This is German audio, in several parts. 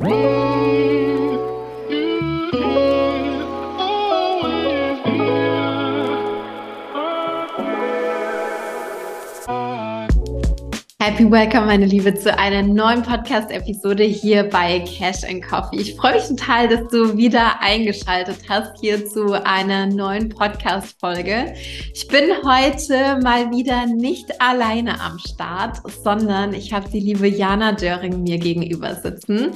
Whoa! Happy Welcome, meine Liebe, zu einer neuen Podcast-Episode hier bei Cash and Coffee. Ich freue mich total, dass du wieder eingeschaltet hast hier zu einer neuen Podcast-Folge. Ich bin heute mal wieder nicht alleine am Start, sondern ich habe die liebe Jana Döring mir gegenüber sitzen.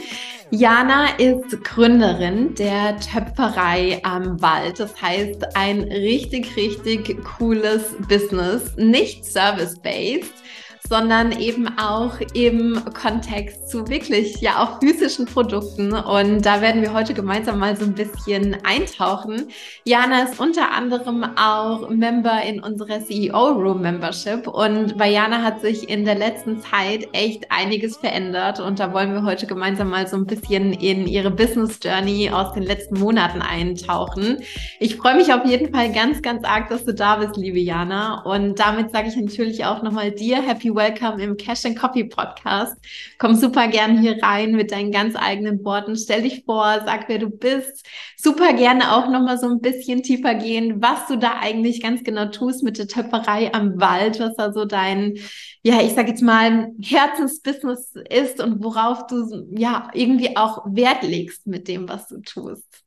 Jana ist Gründerin der Töpferei am Wald. Das heißt, ein richtig, richtig cooles Business, nicht service-based sondern eben auch im Kontext zu wirklich ja auch physischen Produkten. Und da werden wir heute gemeinsam mal so ein bisschen eintauchen. Jana ist unter anderem auch Member in unserer CEO Room Membership. Und bei Jana hat sich in der letzten Zeit echt einiges verändert. Und da wollen wir heute gemeinsam mal so ein bisschen in ihre Business Journey aus den letzten Monaten eintauchen. Ich freue mich auf jeden Fall ganz, ganz arg, dass du da bist, liebe Jana. Und damit sage ich natürlich auch nochmal dir Happy welcome im Cash and Coffee Podcast. Komm super gern hier rein mit deinen ganz eigenen Worten. Stell dich vor, sag, wer du bist. Super gerne auch nochmal so ein bisschen tiefer gehen, was du da eigentlich ganz genau tust mit der Töpferei am Wald, was da so dein, ja, ich sag jetzt mal, Herzensbusiness ist und worauf du ja irgendwie auch Wert legst mit dem, was du tust.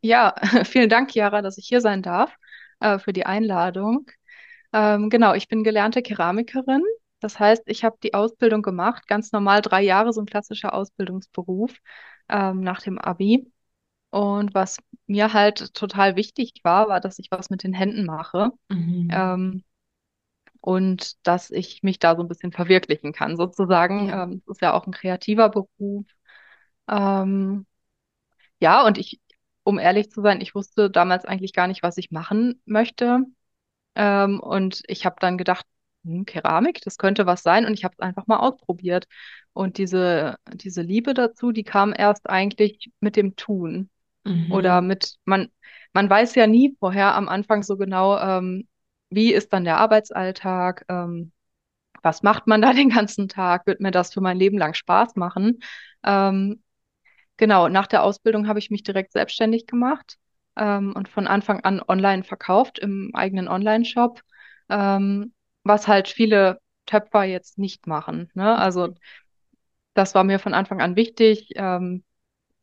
Ja, vielen Dank, Chiara, dass ich hier sein darf, äh, für die Einladung. Ähm, genau, ich bin gelernte Keramikerin. Das heißt, ich habe die Ausbildung gemacht, ganz normal drei Jahre, so ein klassischer Ausbildungsberuf ähm, nach dem Abi. Und was mir halt total wichtig war, war, dass ich was mit den Händen mache. Mhm. Ähm, und dass ich mich da so ein bisschen verwirklichen kann, sozusagen. Ja. Ähm, das ist ja auch ein kreativer Beruf. Ähm, ja, und ich, um ehrlich zu sein, ich wusste damals eigentlich gar nicht, was ich machen möchte. Ähm, und ich habe dann gedacht, hm, Keramik, das könnte was sein. Und ich habe es einfach mal ausprobiert. Und diese, diese Liebe dazu, die kam erst eigentlich mit dem Tun. Mhm. Oder mit, man, man weiß ja nie vorher am Anfang so genau, ähm, wie ist dann der Arbeitsalltag, ähm, was macht man da den ganzen Tag, wird mir das für mein Leben lang Spaß machen. Ähm, genau, nach der Ausbildung habe ich mich direkt selbstständig gemacht ähm, und von Anfang an online verkauft im eigenen Online-Shop, ähm, was halt viele Töpfer jetzt nicht machen. Ne? Also das war mir von Anfang an wichtig, ähm,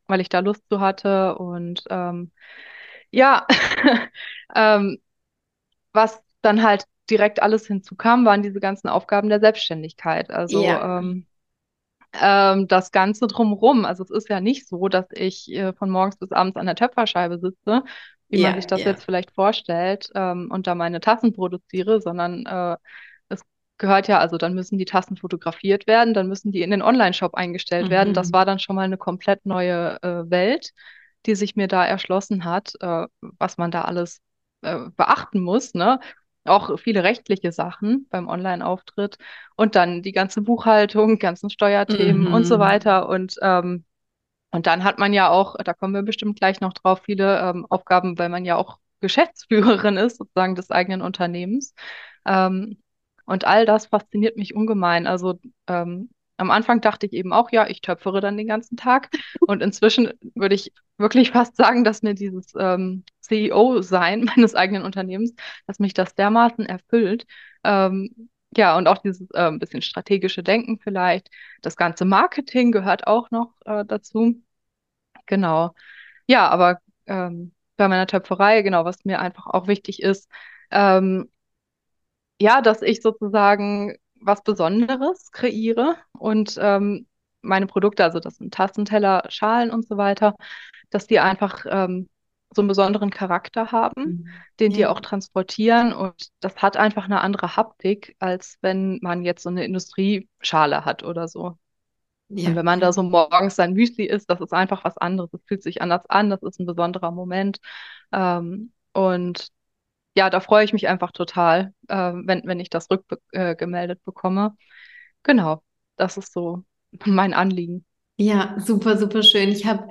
weil ich da Lust zu hatte und ähm, ja, ähm, was dann halt direkt alles hinzukam, waren diese ganzen Aufgaben der Selbstständigkeit. Also ja. ähm, ähm, das Ganze drumherum. Also es ist ja nicht so, dass ich äh, von morgens bis abends an der Töpferscheibe sitze, wie yeah, man sich das yeah. jetzt vielleicht vorstellt, ähm, und da meine Tassen produziere, sondern äh, es gehört ja, also dann müssen die Tassen fotografiert werden, dann müssen die in den Online-Shop eingestellt mhm. werden. Das mhm. war dann schon mal eine komplett neue äh, Welt, die sich mir da erschlossen hat, äh, was man da alles äh, beachten muss, ne? auch viele rechtliche Sachen beim Online-Auftritt und dann die ganze Buchhaltung, ganzen Steuerthemen mhm. und so mhm. weiter. Und, ähm, und dann hat man ja auch, da kommen wir bestimmt gleich noch drauf, viele ähm, Aufgaben, weil man ja auch Geschäftsführerin ist, sozusagen des eigenen Unternehmens. Ähm, und all das fasziniert mich ungemein. Also ähm, am Anfang dachte ich eben auch, ja, ich töpfere dann den ganzen Tag. Und inzwischen würde ich wirklich fast sagen, dass mir dieses ähm, CEO-Sein meines eigenen Unternehmens, dass mich das dermaßen erfüllt. Ähm, ja, und auch dieses äh, bisschen strategische Denken vielleicht. Das ganze Marketing gehört auch noch äh, dazu. Genau. Ja, aber ähm, bei meiner Töpferei, genau, was mir einfach auch wichtig ist, ähm, ja, dass ich sozusagen was Besonderes kreiere und ähm, meine Produkte, also das sind Tassenteller, Schalen und so weiter, dass die einfach ähm, so einen besonderen Charakter haben, mhm. den ja. die auch transportieren und das hat einfach eine andere Haptik, als wenn man jetzt so eine Industrieschale hat oder so. Ja. Und wenn man da so morgens sein Müsli isst, das ist einfach was anderes. Es fühlt sich anders an, das ist ein besonderer Moment. Ähm, und ja, da freue ich mich einfach total, äh, wenn, wenn ich das rückgemeldet äh, bekomme. Genau, das ist so mein Anliegen. Ja, super, super schön. Ich habe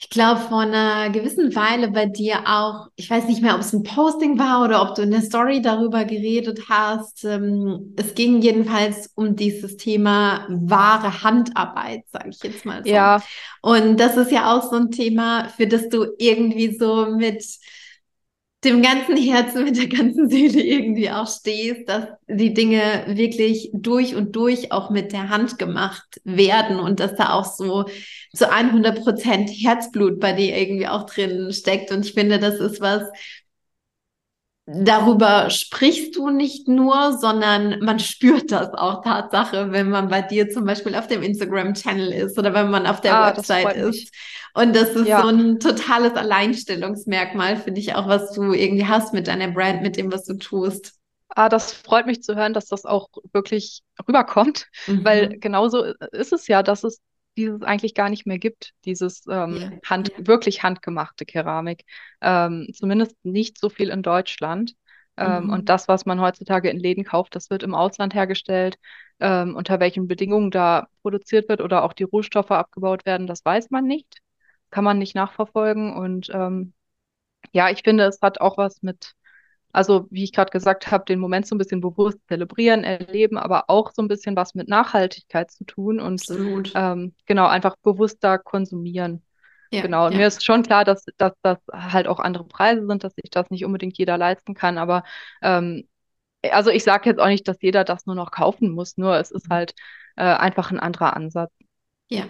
ich glaube, vor einer gewissen Weile bei dir auch, ich weiß nicht mehr, ob es ein Posting war oder ob du in der Story darüber geredet hast. Ähm, es ging jedenfalls um dieses Thema wahre Handarbeit, sage ich jetzt mal so. Ja. Und das ist ja auch so ein Thema, für das du irgendwie so mit dem ganzen Herzen, mit der ganzen Seele irgendwie auch stehst, dass die Dinge wirklich durch und durch auch mit der Hand gemacht werden und dass da auch so zu 100 Prozent Herzblut bei dir irgendwie auch drin steckt. Und ich finde, das ist was, darüber sprichst du nicht nur, sondern man spürt das auch Tatsache, wenn man bei dir zum Beispiel auf dem Instagram-Channel ist oder wenn man auf der ah, Website ist. Und das ist ja. so ein totales Alleinstellungsmerkmal, finde ich auch, was du irgendwie hast mit deiner Brand, mit dem, was du tust. Ah, das freut mich zu hören, dass das auch wirklich rüberkommt, mhm. weil genauso ist es ja, dass es dieses eigentlich gar nicht mehr gibt, dieses ähm, ja, Hand, ja. wirklich handgemachte Keramik. Ähm, zumindest nicht so viel in Deutschland. Ähm, mhm. Und das, was man heutzutage in Läden kauft, das wird im Ausland hergestellt. Ähm, unter welchen Bedingungen da produziert wird oder auch die Rohstoffe abgebaut werden, das weiß man nicht. Kann man nicht nachverfolgen. Und ähm, ja, ich finde, es hat auch was mit also, wie ich gerade gesagt habe, den Moment so ein bisschen bewusst zelebrieren, erleben, aber auch so ein bisschen was mit Nachhaltigkeit zu tun und ähm, genau, einfach bewusster konsumieren. Ja, genau, und ja. mir ist schon klar, dass, dass das halt auch andere Preise sind, dass sich das nicht unbedingt jeder leisten kann, aber ähm, also ich sage jetzt auch nicht, dass jeder das nur noch kaufen muss, nur es ist mhm. halt äh, einfach ein anderer Ansatz. Ja,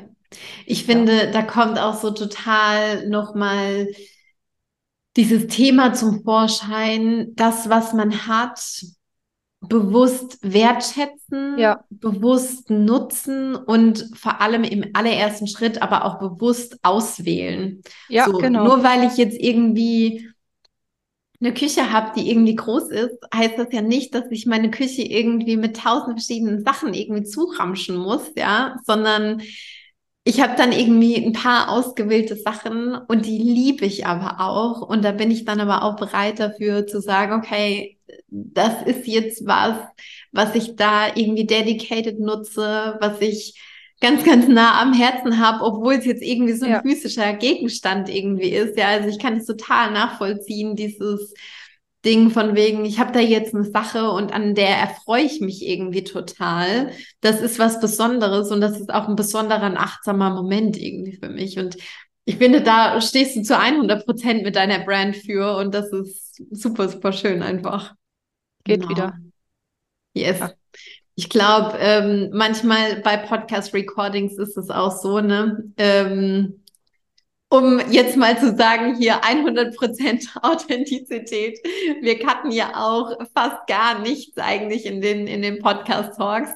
ich finde, ja. da kommt auch so total nochmal dieses Thema zum Vorschein, das, was man hat, bewusst wertschätzen, ja. bewusst nutzen und vor allem im allerersten Schritt aber auch bewusst auswählen. Ja, so, genau. Nur weil ich jetzt irgendwie eine Küche habe, die irgendwie groß ist, heißt das ja nicht, dass ich meine Küche irgendwie mit tausend verschiedenen Sachen irgendwie zuramschen muss, ja, sondern ich habe dann irgendwie ein paar ausgewählte Sachen und die liebe ich aber auch. Und da bin ich dann aber auch bereit dafür zu sagen, okay, das ist jetzt was, was ich da irgendwie dedicated nutze, was ich ganz, ganz nah am Herzen habe, obwohl es jetzt irgendwie so ein ja. physischer Gegenstand irgendwie ist. Ja, also ich kann es total nachvollziehen, dieses Ding von wegen, ich habe da jetzt eine Sache und an der erfreue ich mich irgendwie total. Das ist was Besonderes und das ist auch ein besonderer, ein achtsamer Moment irgendwie für mich. Und ich finde, da stehst du zu 100 Prozent mit deiner Brand für und das ist super, super schön einfach. Geht genau. wieder. Yes. Ja. Ich glaube, ähm, manchmal bei Podcast-Recordings ist es auch so, ne? Ähm, um jetzt mal zu sagen, hier 100% Authentizität. Wir cutten ja auch fast gar nichts eigentlich in den, in den Podcast-Talks,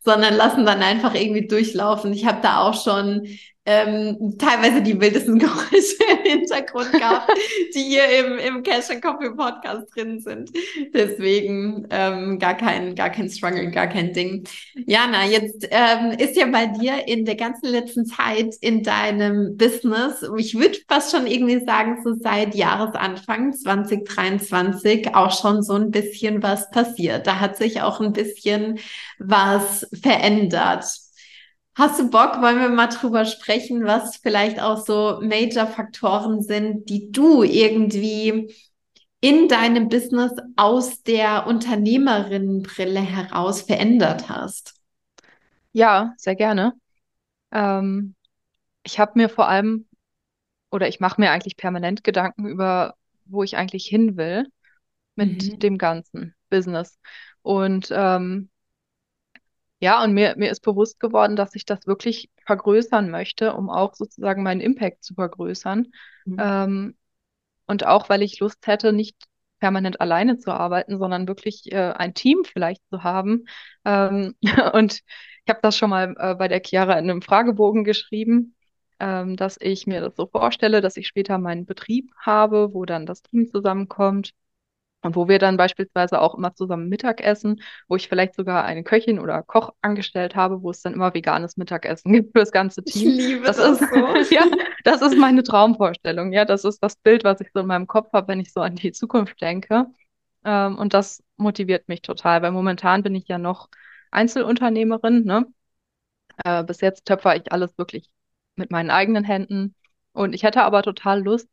sondern lassen dann einfach irgendwie durchlaufen. Ich habe da auch schon ähm, teilweise die wildesten Geräusche im Hintergrund gehabt, die hier im, im Cash and Coffee Podcast drin sind. Deswegen ähm, gar kein, gar kein Struggle, gar kein Ding. Jana, jetzt ähm, ist ja bei dir in der ganzen letzten Zeit in deinem Business, ich würde fast schon irgendwie sagen, so seit Jahresanfang 2023 auch schon so ein bisschen was passiert. Da hat sich auch ein bisschen was verändert. Hast du Bock, wollen wir mal drüber sprechen, was vielleicht auch so Major-Faktoren sind, die du irgendwie in deinem Business aus der Unternehmerinnenbrille heraus verändert hast? Ja, sehr gerne. Ähm, ich habe mir vor allem, oder ich mache mir eigentlich permanent Gedanken über, wo ich eigentlich hin will mit mhm. dem ganzen Business. Und ähm, ja, und mir, mir ist bewusst geworden, dass ich das wirklich vergrößern möchte, um auch sozusagen meinen Impact zu vergrößern. Mhm. Ähm, und auch, weil ich Lust hätte, nicht permanent alleine zu arbeiten, sondern wirklich äh, ein Team vielleicht zu haben. Ähm, und ich habe das schon mal äh, bei der Chiara in einem Fragebogen geschrieben, ähm, dass ich mir das so vorstelle, dass ich später meinen Betrieb habe, wo dann das Team zusammenkommt und wo wir dann beispielsweise auch immer zusammen Mittagessen, wo ich vielleicht sogar eine Köchin oder Koch angestellt habe, wo es dann immer veganes Mittagessen gibt für das ganze Team. Ich liebe das, das ist, so. ja, das ist meine Traumvorstellung. Ja, das ist das Bild, was ich so in meinem Kopf habe, wenn ich so an die Zukunft denke. Ähm, und das motiviert mich total, weil momentan bin ich ja noch Einzelunternehmerin. Ne? Äh, bis jetzt töpfer ich alles wirklich mit meinen eigenen Händen. Und ich hätte aber total Lust,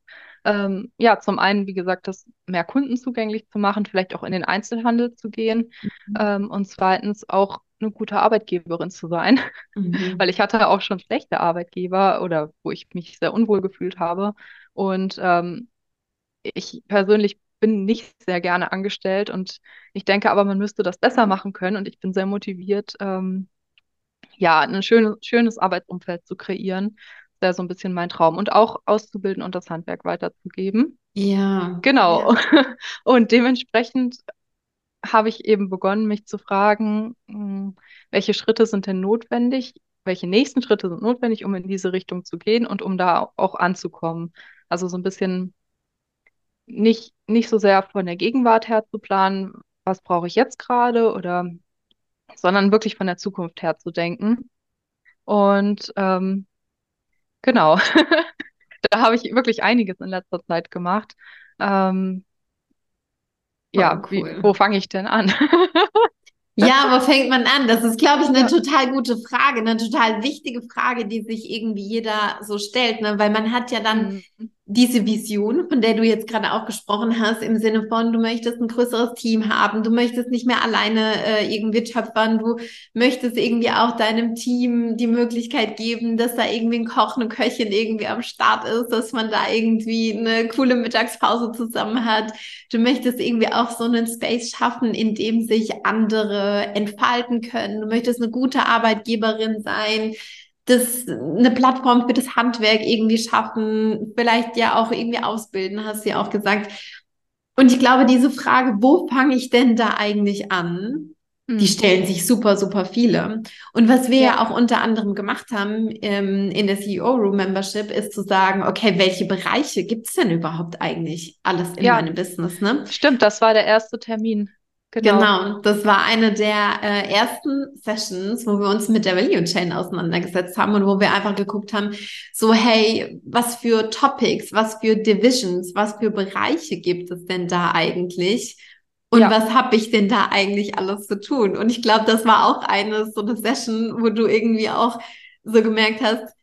ähm, ja, zum einen, wie gesagt, das mehr Kunden zugänglich zu machen, vielleicht auch in den Einzelhandel zu gehen. Mhm. ähm, und zweitens auch eine gute Arbeitgeberin zu sein, mhm. weil ich hatte auch schon schlechte Arbeitgeber oder wo ich mich sehr unwohl gefühlt habe. Und ähm, ich persönlich bin nicht sehr gerne angestellt und ich denke aber, man müsste das besser machen können. Und ich bin sehr motiviert, ähm, ja, ein schönes, schönes Arbeitsumfeld zu kreieren wäre so ein bisschen mein Traum. Und auch auszubilden und das Handwerk weiterzugeben. Ja. Genau. Ja. Und dementsprechend habe ich eben begonnen, mich zu fragen, hm, welche Schritte sind denn notwendig? Welche nächsten Schritte sind notwendig, um in diese Richtung zu gehen und um da auch anzukommen? Also so ein bisschen nicht, nicht so sehr von der Gegenwart her zu planen, was brauche ich jetzt gerade oder, sondern wirklich von der Zukunft her zu denken. Und ähm, Genau. Da habe ich wirklich einiges in letzter Zeit gemacht. Ähm, ja, oh, cool. wie, wo fange ich denn an? Ja, wo fängt man an? Das ist, glaube ich, eine ja. total gute Frage, eine total wichtige Frage, die sich irgendwie jeder so stellt, ne? weil man hat ja dann mhm. Diese Vision, von der du jetzt gerade auch gesprochen hast, im Sinne von, du möchtest ein größeres Team haben, du möchtest nicht mehr alleine äh, irgendwie töpfern, du möchtest irgendwie auch deinem Team die Möglichkeit geben, dass da irgendwie ein Koch, eine Köchin irgendwie am Start ist, dass man da irgendwie eine coole Mittagspause zusammen hat. Du möchtest irgendwie auch so einen Space schaffen, in dem sich andere entfalten können. Du möchtest eine gute Arbeitgeberin sein, das, eine Plattform für das Handwerk irgendwie schaffen, vielleicht ja auch irgendwie ausbilden, hast du ja auch gesagt. Und ich glaube, diese Frage, wo fange ich denn da eigentlich an? Die hm. stellen sich super, super viele. Und was wir ja, ja auch unter anderem gemacht haben ähm, in der CEO Room Membership, ist zu sagen, okay, welche Bereiche gibt es denn überhaupt eigentlich alles in ja, meinem Business? Ne? Stimmt, das war der erste Termin. Genau. genau, das war eine der äh, ersten Sessions, wo wir uns mit der Value Chain auseinandergesetzt haben und wo wir einfach geguckt haben, so hey, was für Topics, was für Divisions, was für Bereiche gibt es denn da eigentlich? Und ja. was habe ich denn da eigentlich alles zu tun? Und ich glaube, das war auch eine so eine Session, wo du irgendwie auch so gemerkt hast,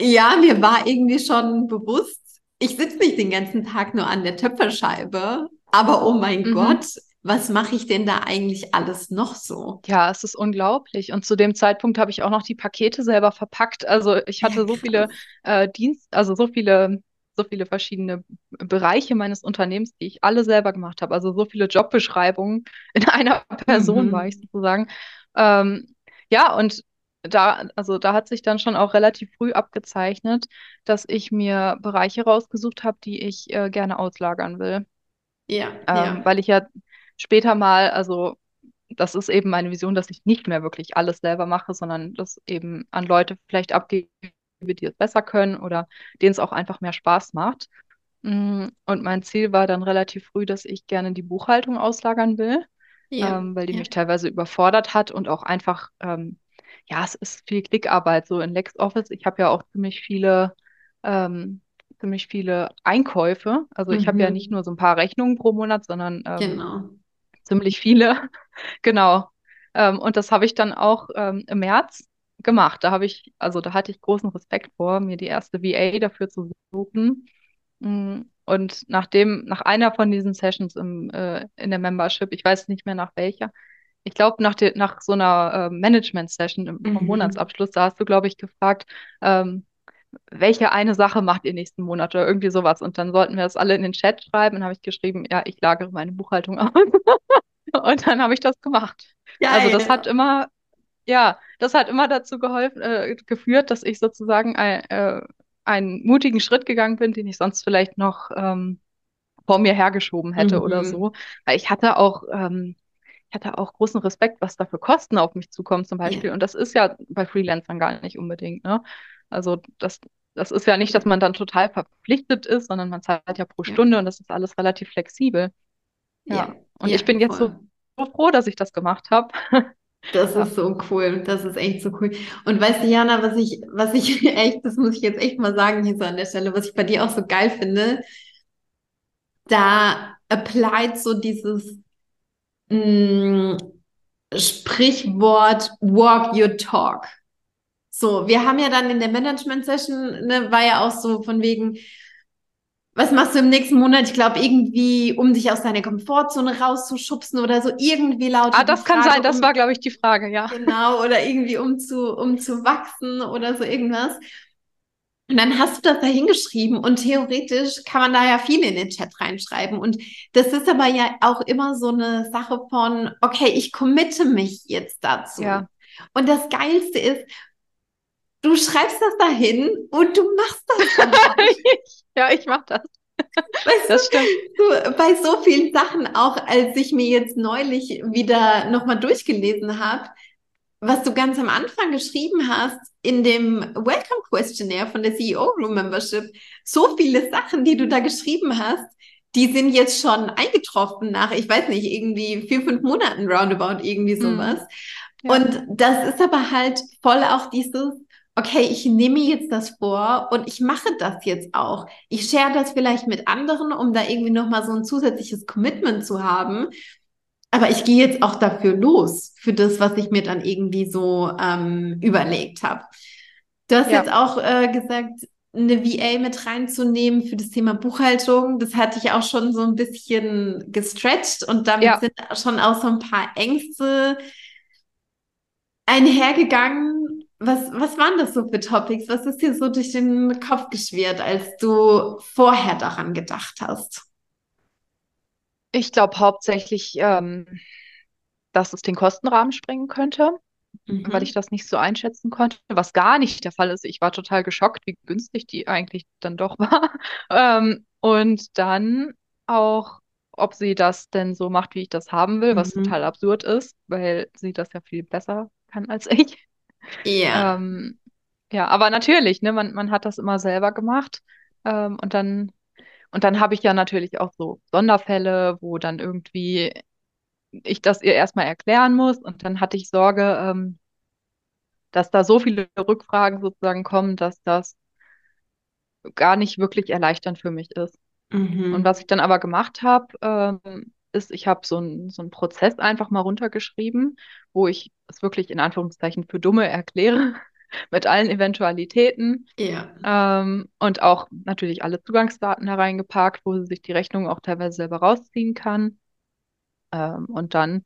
ja, mir war irgendwie schon bewusst, ich sitze nicht den ganzen Tag nur an der Töpferscheibe, aber oh mein mhm. Gott, was mache ich denn da eigentlich alles noch so? Ja, es ist unglaublich. Und zu dem Zeitpunkt habe ich auch noch die Pakete selber verpackt. Also ich hatte ja, so viele äh, Dienst, also so viele, so viele verschiedene Bereiche meines Unternehmens, die ich alle selber gemacht habe. Also so viele Jobbeschreibungen in einer Person mhm. war ich sozusagen. Ähm, ja, und da, also da hat sich dann schon auch relativ früh abgezeichnet, dass ich mir Bereiche rausgesucht habe, die ich äh, gerne auslagern will. Ja, ähm, ja. Weil ich ja später mal, also das ist eben meine Vision, dass ich nicht mehr wirklich alles selber mache, sondern das eben an Leute vielleicht abgebe, die es besser können oder denen es auch einfach mehr Spaß macht. Mm, und mein Ziel war dann relativ früh, dass ich gerne die Buchhaltung auslagern will, ja, ähm, weil die ja. mich teilweise überfordert hat und auch einfach, ähm, ja, es ist viel Klickarbeit so in LexOffice. Ich habe ja auch ziemlich viele ähm, ziemlich viele Einkäufe. Also ich habe ja mhm. nicht nur so ein paar Rechnungen pro Monat, sondern ähm, genau ziemlich viele. genau. Ähm, und das habe ich dann auch ähm, im März gemacht. Da habe ich, also da hatte ich großen Respekt vor, mir die erste VA dafür zu suchen. Mm, und nachdem, nach einer von diesen Sessions im, äh, in der Membership, ich weiß nicht mehr nach welcher, ich glaube, nach, nach so einer äh, Management-Session im, mhm. Monatsabschluss, da hast du, glaube ich, gefragt, ähm, welche eine Sache macht ihr nächsten Monat oder irgendwie sowas. Und dann sollten wir das alle in den Chat schreiben. Und habe ich geschrieben, ja, ich lagere meine Buchhaltung aus. und dann habe ich das gemacht. Geil. Also das hat immer, ja, das hat immer dazu geholfen, äh, geführt, dass ich sozusagen ein, äh, einen mutigen Schritt gegangen bin, den ich sonst vielleicht noch ähm, vor mir hergeschoben hätte mhm. oder so. Weil ich hatte auch, ähm, ich hatte auch großen Respekt, was da für Kosten auf mich zukommen zum Beispiel. Ja. Und das ist ja bei Freelancern gar nicht unbedingt. Ne? Also das, das ist ja nicht, dass man dann total verpflichtet ist, sondern man zahlt ja pro Stunde und das ist alles relativ flexibel. Ja. ja. Und ich bin jetzt so, so froh, dass ich das gemacht habe. Das ist so cool. Das ist echt so cool. Und weißt du, Jana, was ich, was ich echt, das muss ich jetzt echt mal sagen hier so an der Stelle, was ich bei dir auch so geil finde, da applied so dieses mh, mm, Sprichwort walk your talk. So, wir haben ja dann in der Management-Session, ne, war ja auch so von wegen, was machst du im nächsten Monat? Ich glaube, irgendwie, um dich aus deiner Komfortzone rauszuschubsen oder so, irgendwie laut. Ah, das kann sein, das um, war, glaube ich, die Frage, ja. Genau, oder irgendwie um zu, um zu wachsen oder so irgendwas. Und dann hast du das da hingeschrieben und theoretisch kann man da ja viel in den Chat reinschreiben. Und das ist aber ja auch immer so eine Sache von, okay, ich committe mich jetzt dazu. Ja. Und das Geilste ist, du schreibst das dahin und du machst das ja, ich mach das. Weißt das stimmt. Du, bei so vielen Sachen, auch als ich mir jetzt neulich wieder nochmal durchgelesen habe, was du ganz am Anfang geschrieben hast in dem Welcome Questionnaire von der CEO Room Membership, so viele Sachen, die du da geschrieben hast, die sind jetzt schon eingetroffen nach, ich weiß nicht, irgendwie vier, fünf Monaten roundabout, irgendwie mhm. sowas. Mhm. Ja. Und das ist aber halt voll auch dieses, okay, ich nehme jetzt das vor und ich mache das jetzt auch. Ich share das vielleicht mit anderen, um da irgendwie nochmal so ein zusätzliches Commitment zu haben. Aber ich gehe jetzt auch dafür los, für das, was ich mir dann irgendwie so ähm, überlegt habe. Du hast ja. jetzt auch äh, gesagt, eine VA mit reinzunehmen für das Thema Buchhaltung. Das hatte ich auch schon so ein bisschen gestretched und damit ja. sind schon auch so ein paar Ängste einhergegangen. Was, was waren das so für Topics? Was ist dir so durch den Kopf geschwirrt, als du vorher daran gedacht hast? Ich glaube hauptsächlich, ähm, dass es den Kostenrahmen sprengen könnte, mhm. weil ich das nicht so einschätzen konnte, was gar nicht der Fall ist. Ich war total geschockt, wie günstig die eigentlich dann doch war. ähm, und dann auch, ob sie das denn so macht, wie ich das haben will, was mhm. total absurd ist, weil sie das ja viel besser kann als ich. Ja. Ähm, ja, aber natürlich, ne, man, man hat das immer selber gemacht. Ähm, und dann und dann habe ich ja natürlich auch so Sonderfälle, wo dann irgendwie ich das ihr erstmal erklären muss. Und dann hatte ich Sorge, ähm, dass da so viele Rückfragen sozusagen kommen, dass das gar nicht wirklich erleichternd für mich ist. Mhm. Und was ich dann aber gemacht habe, ähm, ist, ich habe so, ein, so einen Prozess einfach mal runtergeschrieben, wo ich es wirklich in Anführungszeichen für Dumme erkläre, mit allen Eventualitäten. Ja. Ähm, und auch natürlich alle Zugangsdaten hereingepackt, wo sie sich die Rechnung auch teilweise selber rausziehen kann. Ähm, und dann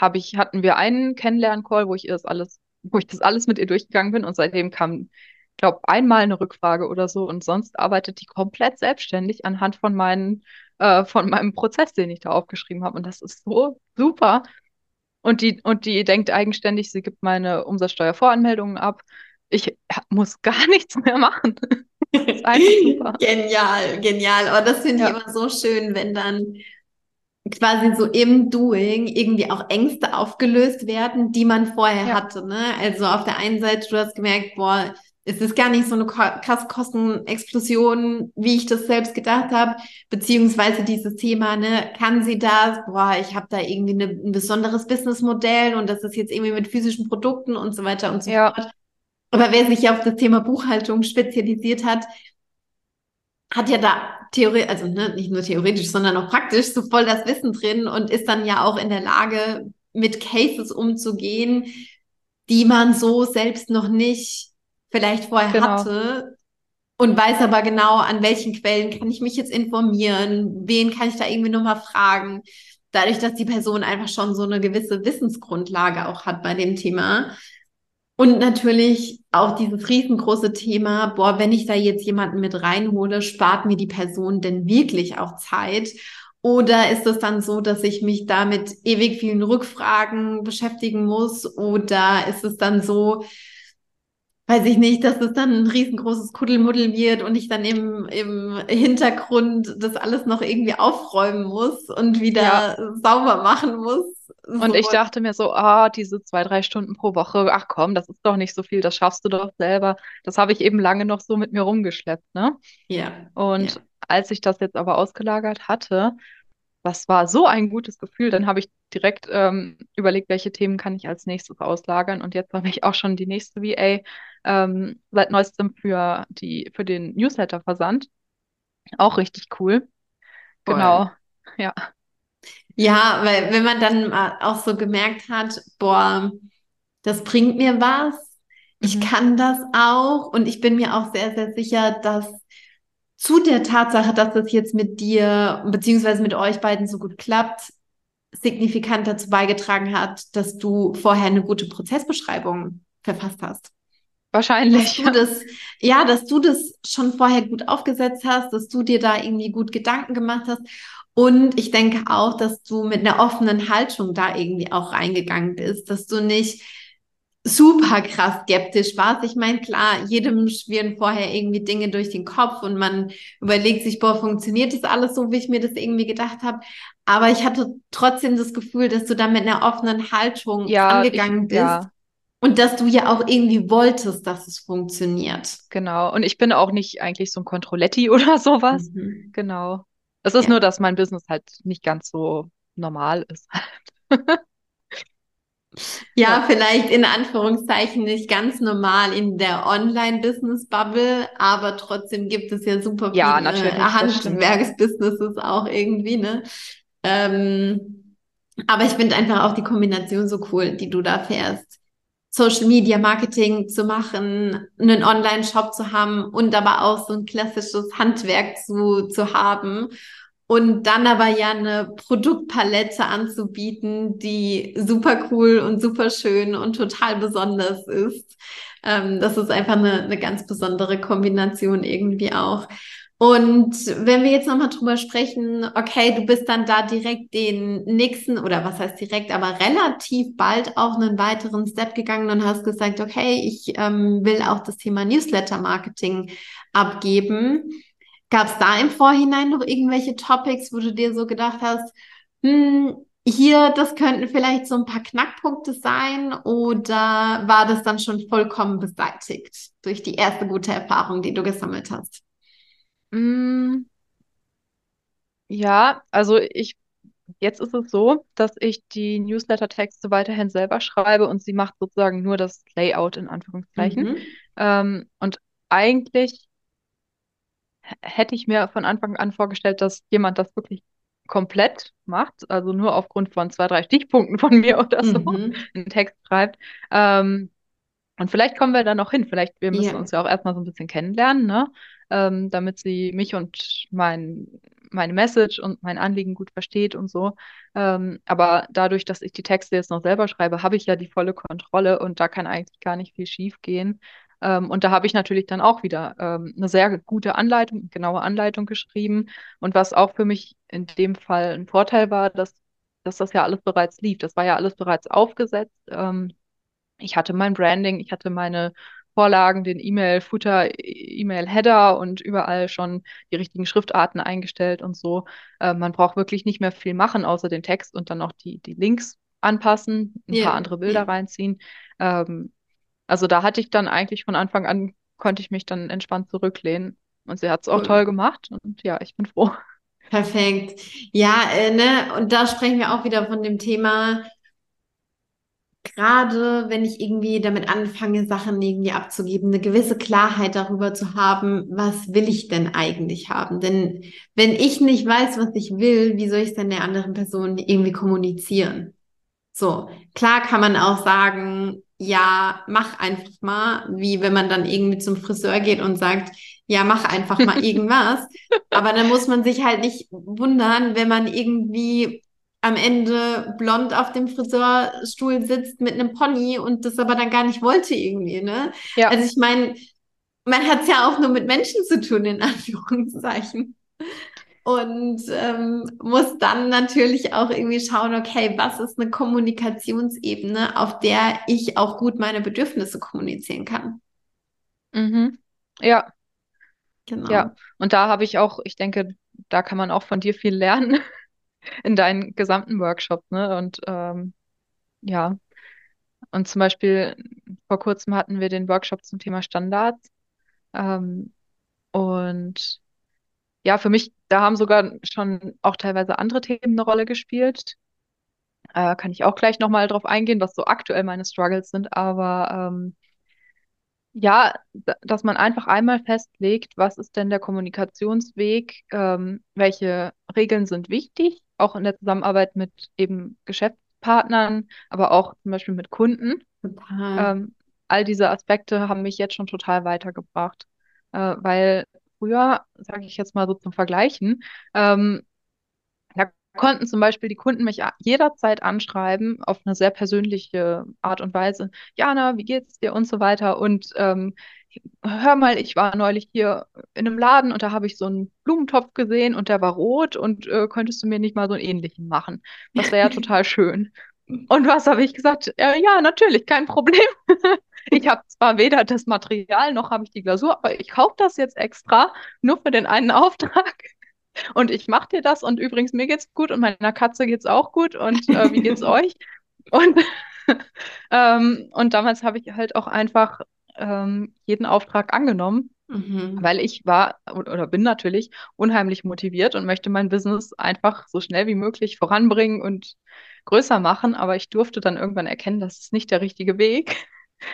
habe ich, hatten wir einen Kennenlern-Call, wo ich ihr das alles, wo ich das alles mit ihr durchgegangen bin und seitdem kam, ich glaube, einmal eine Rückfrage oder so und sonst arbeitet die komplett selbstständig anhand von meinen, äh, von meinem Prozess, den ich da aufgeschrieben habe. Und das ist so super. Und die, und die denkt eigenständig, sie gibt meine Umsatzsteuervoranmeldungen ab. Ich muss gar nichts mehr machen. genial, genial. Aber das finde ich immer so schön, wenn dann quasi so im Doing irgendwie auch Ängste aufgelöst werden, die man vorher ja. hatte. Ne? Also auf der einen Seite, du hast gemerkt, boah, es ist gar nicht so eine krasse Kostenexplosion, wie ich das selbst gedacht habe, beziehungsweise dieses Thema, ne, kann sie das? Boah, ich habe da irgendwie eine, ein besonderes Businessmodell und das ist jetzt irgendwie mit physischen Produkten und so weiter und so ja. fort. Aber wer sich auf das Thema Buchhaltung spezialisiert hat, hat ja da theoretisch, also ne, nicht nur theoretisch, sondern auch praktisch so voll das Wissen drin und ist dann ja auch in der Lage, mit Cases umzugehen, die man so selbst noch nicht vielleicht vorher genau. hatte und weiß aber genau, an welchen Quellen kann ich mich jetzt informieren, wen kann ich da irgendwie nochmal fragen. Dadurch, dass die Person einfach schon so eine gewisse Wissensgrundlage auch hat bei dem Thema. Und natürlich auch dieses riesengroße Thema, boah, wenn ich da jetzt jemanden mit reinhole, spart mir die Person denn wirklich auch Zeit? Oder ist es dann so, dass ich mich da mit ewig vielen Rückfragen beschäftigen muss? Oder ist es dann so, weiß ich nicht, dass es dann ein riesengroßes Kuddelmuddel wird und ich dann im, im Hintergrund das alles noch irgendwie aufräumen muss und wieder ja. sauber machen muss. So. Und ich dachte mir so, ah, diese zwei, drei Stunden pro Woche, ach komm, das ist doch nicht so viel, das schaffst du doch selber. Das habe ich eben lange noch so mit mir rumgeschleppt, ne? Ja. Und ja. als ich das jetzt aber ausgelagert hatte, das war so ein gutes Gefühl. Dann habe ich direkt ähm, überlegt, welche Themen kann ich als nächstes auslagern. Und jetzt habe ich auch schon die nächste VA ähm, seit neuestem für, die, für den Newsletter-Versand. Auch richtig cool. Voll. Genau, ja. Ja, weil wenn man dann auch so gemerkt hat, boah, das bringt mir was, Ich mhm. kann das auch und ich bin mir auch sehr, sehr sicher, dass zu der Tatsache, dass das jetzt mit dir beziehungsweise mit euch beiden so gut klappt, signifikant dazu beigetragen hat, dass du vorher eine gute Prozessbeschreibung verfasst hast. Wahrscheinlich. Dass das, ja, dass du das schon vorher gut aufgesetzt hast, dass du dir da irgendwie gut Gedanken gemacht hast. Und ich denke auch, dass du mit einer offenen Haltung da irgendwie auch reingegangen bist, dass du nicht super krass skeptisch warst. Ich meine, klar, jedem schwirren vorher irgendwie Dinge durch den Kopf und man überlegt sich, boah, funktioniert das alles so, wie ich mir das irgendwie gedacht habe. Aber ich hatte trotzdem das Gefühl, dass du da mit einer offenen Haltung ja, angegangen ich, bist. Ja. Und dass du ja auch irgendwie wolltest, dass es funktioniert. Genau. Und ich bin auch nicht eigentlich so ein Controletti oder sowas. Mhm. Genau. Es ist ja. nur, dass mein Business halt nicht ganz so normal ist. Ja, vielleicht in Anführungszeichen nicht ganz normal in der Online-Business-Bubble, aber trotzdem gibt es ja super viele ja, Handwerksbusinesses auch irgendwie, ne? Ähm, aber ich finde einfach auch die Kombination so cool, die du da fährst. Social Media Marketing zu machen, einen Online-Shop zu haben und aber auch so ein klassisches Handwerk zu, zu haben und dann aber ja eine Produktpalette anzubieten, die super cool und super schön und total besonders ist. Ähm, das ist einfach eine, eine ganz besondere Kombination irgendwie auch. Und wenn wir jetzt nochmal drüber sprechen, okay, du bist dann da direkt den nächsten, oder was heißt direkt, aber relativ bald auch einen weiteren Step gegangen und hast gesagt, okay, ich ähm, will auch das Thema Newsletter-Marketing abgeben. Gab es da im Vorhinein noch irgendwelche Topics, wo du dir so gedacht hast, hm, hier, das könnten vielleicht so ein paar Knackpunkte sein oder war das dann schon vollkommen beseitigt durch die erste gute Erfahrung, die du gesammelt hast? Mm, ja, also ich, jetzt ist es so, dass ich die Newsletter-Texte weiterhin selber schreibe und sie macht sozusagen nur das Layout in Anführungszeichen. Mhm. Ähm, und eigentlich hätte ich mir von Anfang an vorgestellt, dass jemand das wirklich komplett macht, also nur aufgrund von zwei, drei Stichpunkten von mir oder so mhm. einen Text schreibt. Ähm, und vielleicht kommen wir da noch hin. Vielleicht, wir müssen ja. uns ja auch erstmal so ein bisschen kennenlernen, ne? Ähm, damit sie mich und mein, meine Message und mein Anliegen gut versteht und so. Ähm, aber dadurch, dass ich die Texte jetzt noch selber schreibe, habe ich ja die volle Kontrolle und da kann eigentlich gar nicht viel schief gehen. Ähm, und da habe ich natürlich dann auch wieder ähm, eine sehr gute Anleitung, genaue Anleitung geschrieben. Und was auch für mich in dem Fall ein Vorteil war, dass, dass das ja alles bereits lief. Das war ja alles bereits aufgesetzt. Ähm, ich hatte mein Branding, ich hatte meine Vorlagen, den E-Mail-Footer, E-Mail-Header und überall schon die richtigen Schriftarten eingestellt und so. Äh, man braucht wirklich nicht mehr viel machen, außer den Text und dann noch die, die Links anpassen, ein yeah. paar andere Bilder yeah. reinziehen. Ähm, also da hatte ich dann eigentlich von Anfang an, konnte ich mich dann entspannt zurücklehnen. Und sie hat es auch cool. toll gemacht. Und ja, ich bin froh. Perfekt. Ja, äh, ne, und da sprechen wir auch wieder von dem Thema, gerade wenn ich irgendwie damit anfange, Sachen irgendwie abzugeben, eine gewisse Klarheit darüber zu haben, was will ich denn eigentlich haben? Denn wenn ich nicht weiß, was ich will, wie soll ich es denn der anderen Person irgendwie kommunizieren? So, klar kann man auch sagen, ja, mach einfach mal, wie wenn man dann irgendwie zum Friseur geht und sagt, ja, mach einfach mal irgendwas. Aber dann muss man sich halt nicht wundern, wenn man irgendwie am Ende blond auf dem Friseurstuhl sitzt mit einem Pony und das aber dann gar nicht wollte irgendwie, ne? Ja. Also ich meine, man hat es ja auch nur mit Menschen zu tun, in Anführungszeichen und ähm, muss dann natürlich auch irgendwie schauen, okay, was ist eine Kommunikationsebene, auf der ich auch gut meine Bedürfnisse kommunizieren kann. Mhm. Ja. Genau. Ja, und da habe ich auch, ich denke, da kann man auch von dir viel lernen in deinen gesamten Workshops, ne? Und ähm, ja, und zum Beispiel vor kurzem hatten wir den Workshop zum Thema Standards. Ähm, und ja, für mich, da haben sogar schon auch teilweise andere Themen eine Rolle gespielt. Äh, kann ich auch gleich nochmal drauf eingehen, was so aktuell meine Struggles sind. Aber ähm, ja, dass man einfach einmal festlegt, was ist denn der Kommunikationsweg, ähm, welche Regeln sind wichtig, auch in der Zusammenarbeit mit eben Geschäftspartnern, aber auch zum Beispiel mit Kunden. Ähm, all diese Aspekte haben mich jetzt schon total weitergebracht. Äh, weil früher, sage ich jetzt mal so zum Vergleichen, ähm, da konnten zum Beispiel die Kunden mich jederzeit anschreiben auf eine sehr persönliche Art und Weise. Jana, wie geht's dir und so weiter. Und ähm, hör mal, ich war neulich hier in einem Laden und da habe ich so einen Blumentopf gesehen und der war rot und äh, könntest du mir nicht mal so einen ähnlichen machen? Das wäre ja total schön. Und was habe ich gesagt? Äh, ja, natürlich, kein Problem. ich habe zwar weder das Material noch habe ich die Glasur, aber ich kaufe das jetzt extra nur für den einen Auftrag. Und ich mache dir das und übrigens mir geht's gut und meiner Katze geht's auch gut und äh, wie geht's euch? Und, ähm, und damals habe ich halt auch einfach ähm, jeden Auftrag angenommen, mhm. weil ich war oder bin natürlich unheimlich motiviert und möchte mein Business einfach so schnell wie möglich voranbringen und größer machen. Aber ich durfte dann irgendwann erkennen, das ist nicht der richtige Weg,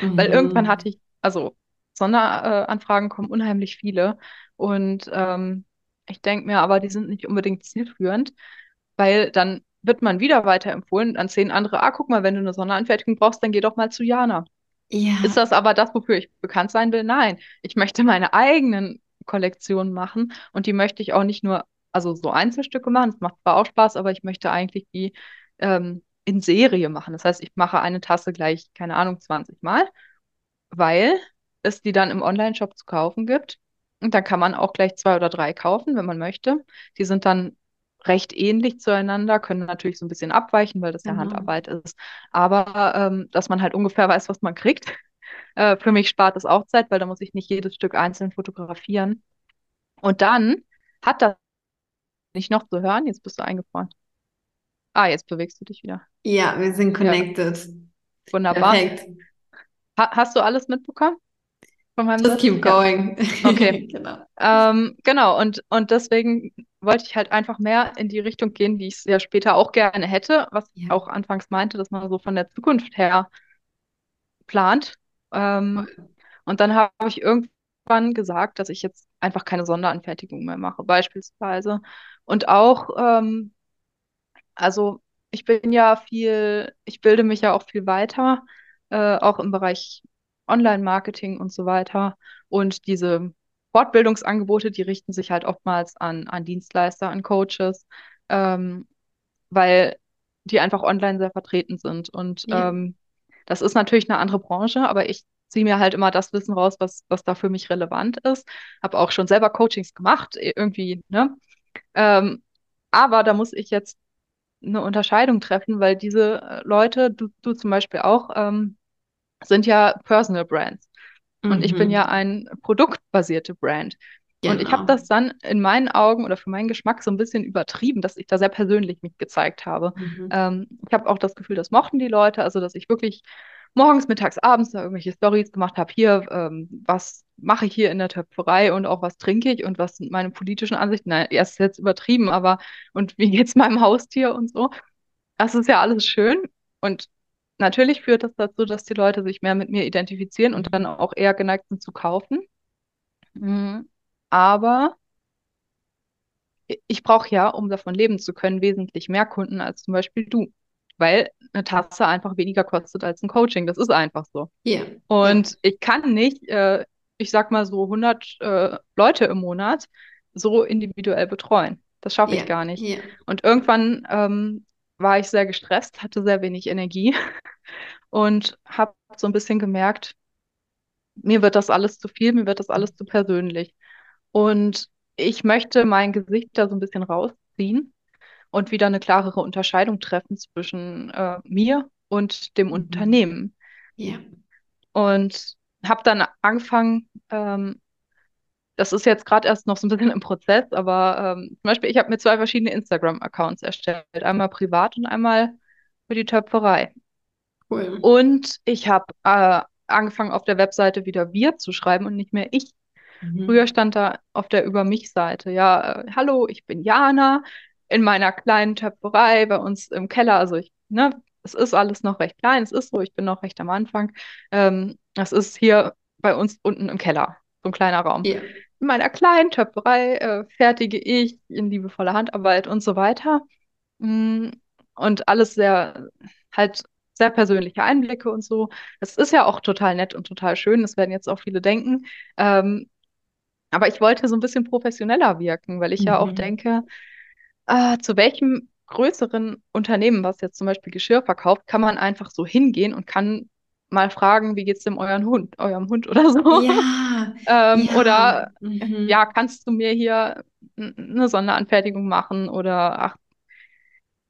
mhm. weil irgendwann hatte ich, also Sonderanfragen kommen unheimlich viele und ähm, ich denke mir aber, die sind nicht unbedingt zielführend, weil dann wird man wieder weiterempfohlen, dann sehen andere, ah, guck mal, wenn du eine Sonderanfertigung brauchst, dann geh doch mal zu Jana. Ja. Ist das aber das, wofür ich bekannt sein will? Nein. Ich möchte meine eigenen Kollektionen machen und die möchte ich auch nicht nur, also so Einzelstücke machen, das macht zwar auch Spaß, aber ich möchte eigentlich die ähm, in Serie machen. Das heißt, ich mache eine Tasse gleich, keine Ahnung, 20 Mal, weil es die dann im Online-Shop zu kaufen gibt. Und dann kann man auch gleich zwei oder drei kaufen, wenn man möchte. Die sind dann recht ähnlich zueinander, können natürlich so ein bisschen abweichen, weil das ja mhm. Handarbeit ist. Aber ähm, dass man halt ungefähr weiß, was man kriegt. Äh, für mich spart das auch Zeit, weil da muss ich nicht jedes Stück einzeln fotografieren. Und dann hat das nicht noch zu hören. Jetzt bist du eingefroren. Ah, jetzt bewegst du dich wieder. Ja, wir sind connected. Ja. Wunderbar. Perfekt. Ha hast du alles mitbekommen? Von meinem Just keep going. Ja. Okay. genau. Ähm, genau, und, und deswegen wollte ich halt einfach mehr in die Richtung gehen, die ich ja später auch gerne hätte, was ja. ich auch anfangs meinte, dass man so von der Zukunft her plant. Ähm, und dann habe ich irgendwann gesagt, dass ich jetzt einfach keine Sonderanfertigung mehr mache, beispielsweise. Und auch, ähm, also ich bin ja viel, ich bilde mich ja auch viel weiter, äh, auch im Bereich Online-Marketing und so weiter. Und diese Fortbildungsangebote, die richten sich halt oftmals an, an Dienstleister, an Coaches, ähm, weil die einfach online sehr vertreten sind. Und ja. ähm, das ist natürlich eine andere Branche, aber ich ziehe mir halt immer das Wissen raus, was, was da für mich relevant ist. Habe auch schon selber Coachings gemacht, irgendwie, ne? Ähm, aber da muss ich jetzt eine Unterscheidung treffen, weil diese äh, Leute, du, du zum Beispiel auch, ähm, sind ja Personal Brands. Mhm. Und ich bin ja mhm. ein produktbasierte Brand. Genau. Und ich habe genau. das dann in meinen Augen oder für meinen Geschmack so ein bisschen übertrieben, dass ich da sehr persönlich mich gezeigt habe. Mhm. Ähm, ich habe auch das Gefühl, das mochten die Leute, also dass ich wirklich morgens, mittags, abends da irgendwelche Stories gemacht habe. Hier, ähm, was mache ich hier in der Töpferei und auch was trinke ich und was sind meine politischen Ansichten? Nein, erst jetzt übertrieben, aber und wie geht's meinem Haustier und so. Das ist ja alles schön. Und natürlich führt das dazu, dass die Leute sich mehr mit mir identifizieren und dann auch eher geneigt sind zu kaufen. Mhm. Aber ich brauche ja, um davon leben zu können, wesentlich mehr Kunden als zum Beispiel du. Weil eine Tasse einfach weniger kostet als ein Coaching. Das ist einfach so. Yeah. Und yeah. ich kann nicht, äh, ich sag mal so 100 äh, Leute im Monat so individuell betreuen. Das schaffe yeah. ich gar nicht. Und irgendwann ähm, war ich sehr gestresst, hatte sehr wenig Energie und habe so ein bisschen gemerkt, mir wird das alles zu viel, mir wird das alles zu persönlich. Und ich möchte mein Gesicht da so ein bisschen rausziehen und wieder eine klarere Unterscheidung treffen zwischen äh, mir und dem mhm. Unternehmen. Ja. Und habe dann angefangen, ähm, das ist jetzt gerade erst noch so ein bisschen im Prozess, aber ähm, zum Beispiel, ich habe mir zwei verschiedene Instagram-Accounts erstellt. Einmal privat und einmal für die Töpferei. Cool. Und ich habe äh, angefangen, auf der Webseite wieder wir zu schreiben und nicht mehr ich. Mhm. Früher stand da auf der Über mich-Seite, ja, äh, hallo, ich bin Jana in meiner kleinen Töpferei bei uns im Keller. Also ich, ne, es ist alles noch recht klein, es ist so, ich bin noch recht am Anfang. Ähm, das ist hier bei uns unten im Keller, so ein kleiner Raum. Yeah in meiner kleinen Töpferei äh, fertige ich in liebevoller Handarbeit und so weiter. Mm, und alles sehr halt sehr persönliche Einblicke und so. Das ist ja auch total nett und total schön. Das werden jetzt auch viele denken. Ähm, aber ich wollte so ein bisschen professioneller wirken, weil ich mhm. ja auch mhm. denke, äh, zu welchem größeren Unternehmen, was jetzt zum Beispiel Geschirr verkauft, kann man einfach so hingehen und kann mal fragen, wie geht's dem euren Hund, eurem Hund oder so. Ja, ähm, ja. Oder mhm. ja, kannst du mir hier eine Sonderanfertigung machen oder ach,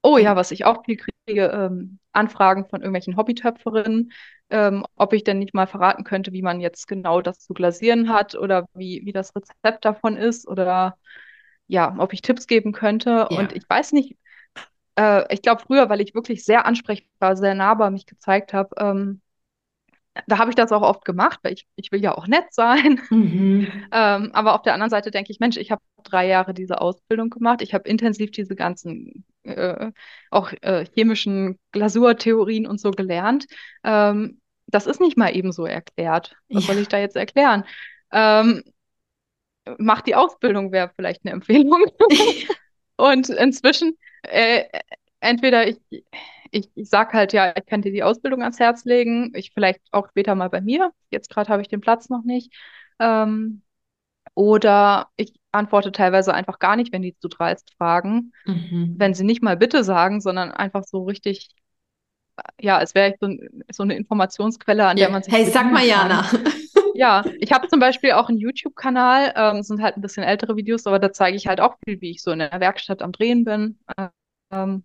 oh ja, was ich auch viel kriege, ähm, Anfragen von irgendwelchen Hobbytöpferinnen, ähm, ob ich denn nicht mal verraten könnte, wie man jetzt genau das zu glasieren hat oder wie, wie das Rezept davon ist oder ja, ob ich Tipps geben könnte. Ja. Und ich weiß nicht, äh, ich glaube früher, weil ich wirklich sehr ansprechbar, sehr nahbar mich gezeigt habe, ähm, da habe ich das auch oft gemacht, weil ich, ich will ja auch nett sein. Mhm. ähm, aber auf der anderen Seite denke ich, Mensch, ich habe drei Jahre diese Ausbildung gemacht. Ich habe intensiv diese ganzen äh, auch äh, chemischen Glasurtheorien und so gelernt. Ähm, das ist nicht mal eben so erklärt. Was ja. soll ich da jetzt erklären? Ähm, macht die Ausbildung wäre vielleicht eine Empfehlung. und inzwischen äh, entweder ich, ich, ich sage halt, ja, ich kann dir die Ausbildung ans Herz legen, ich vielleicht auch später mal bei mir. Jetzt gerade habe ich den Platz noch nicht. Ähm, oder ich antworte teilweise einfach gar nicht, wenn die zu dreist fragen. Mhm. Wenn sie nicht mal bitte sagen, sondern einfach so richtig, ja, als wäre ich so, so, eine Informationsquelle, an ja. der man sich. Hey, sag mal, Jana. Ja, ich habe zum Beispiel auch einen YouTube-Kanal, ähm, sind halt ein bisschen ältere Videos, aber da zeige ich halt auch viel, wie ich so in der Werkstatt am Drehen bin. Ähm,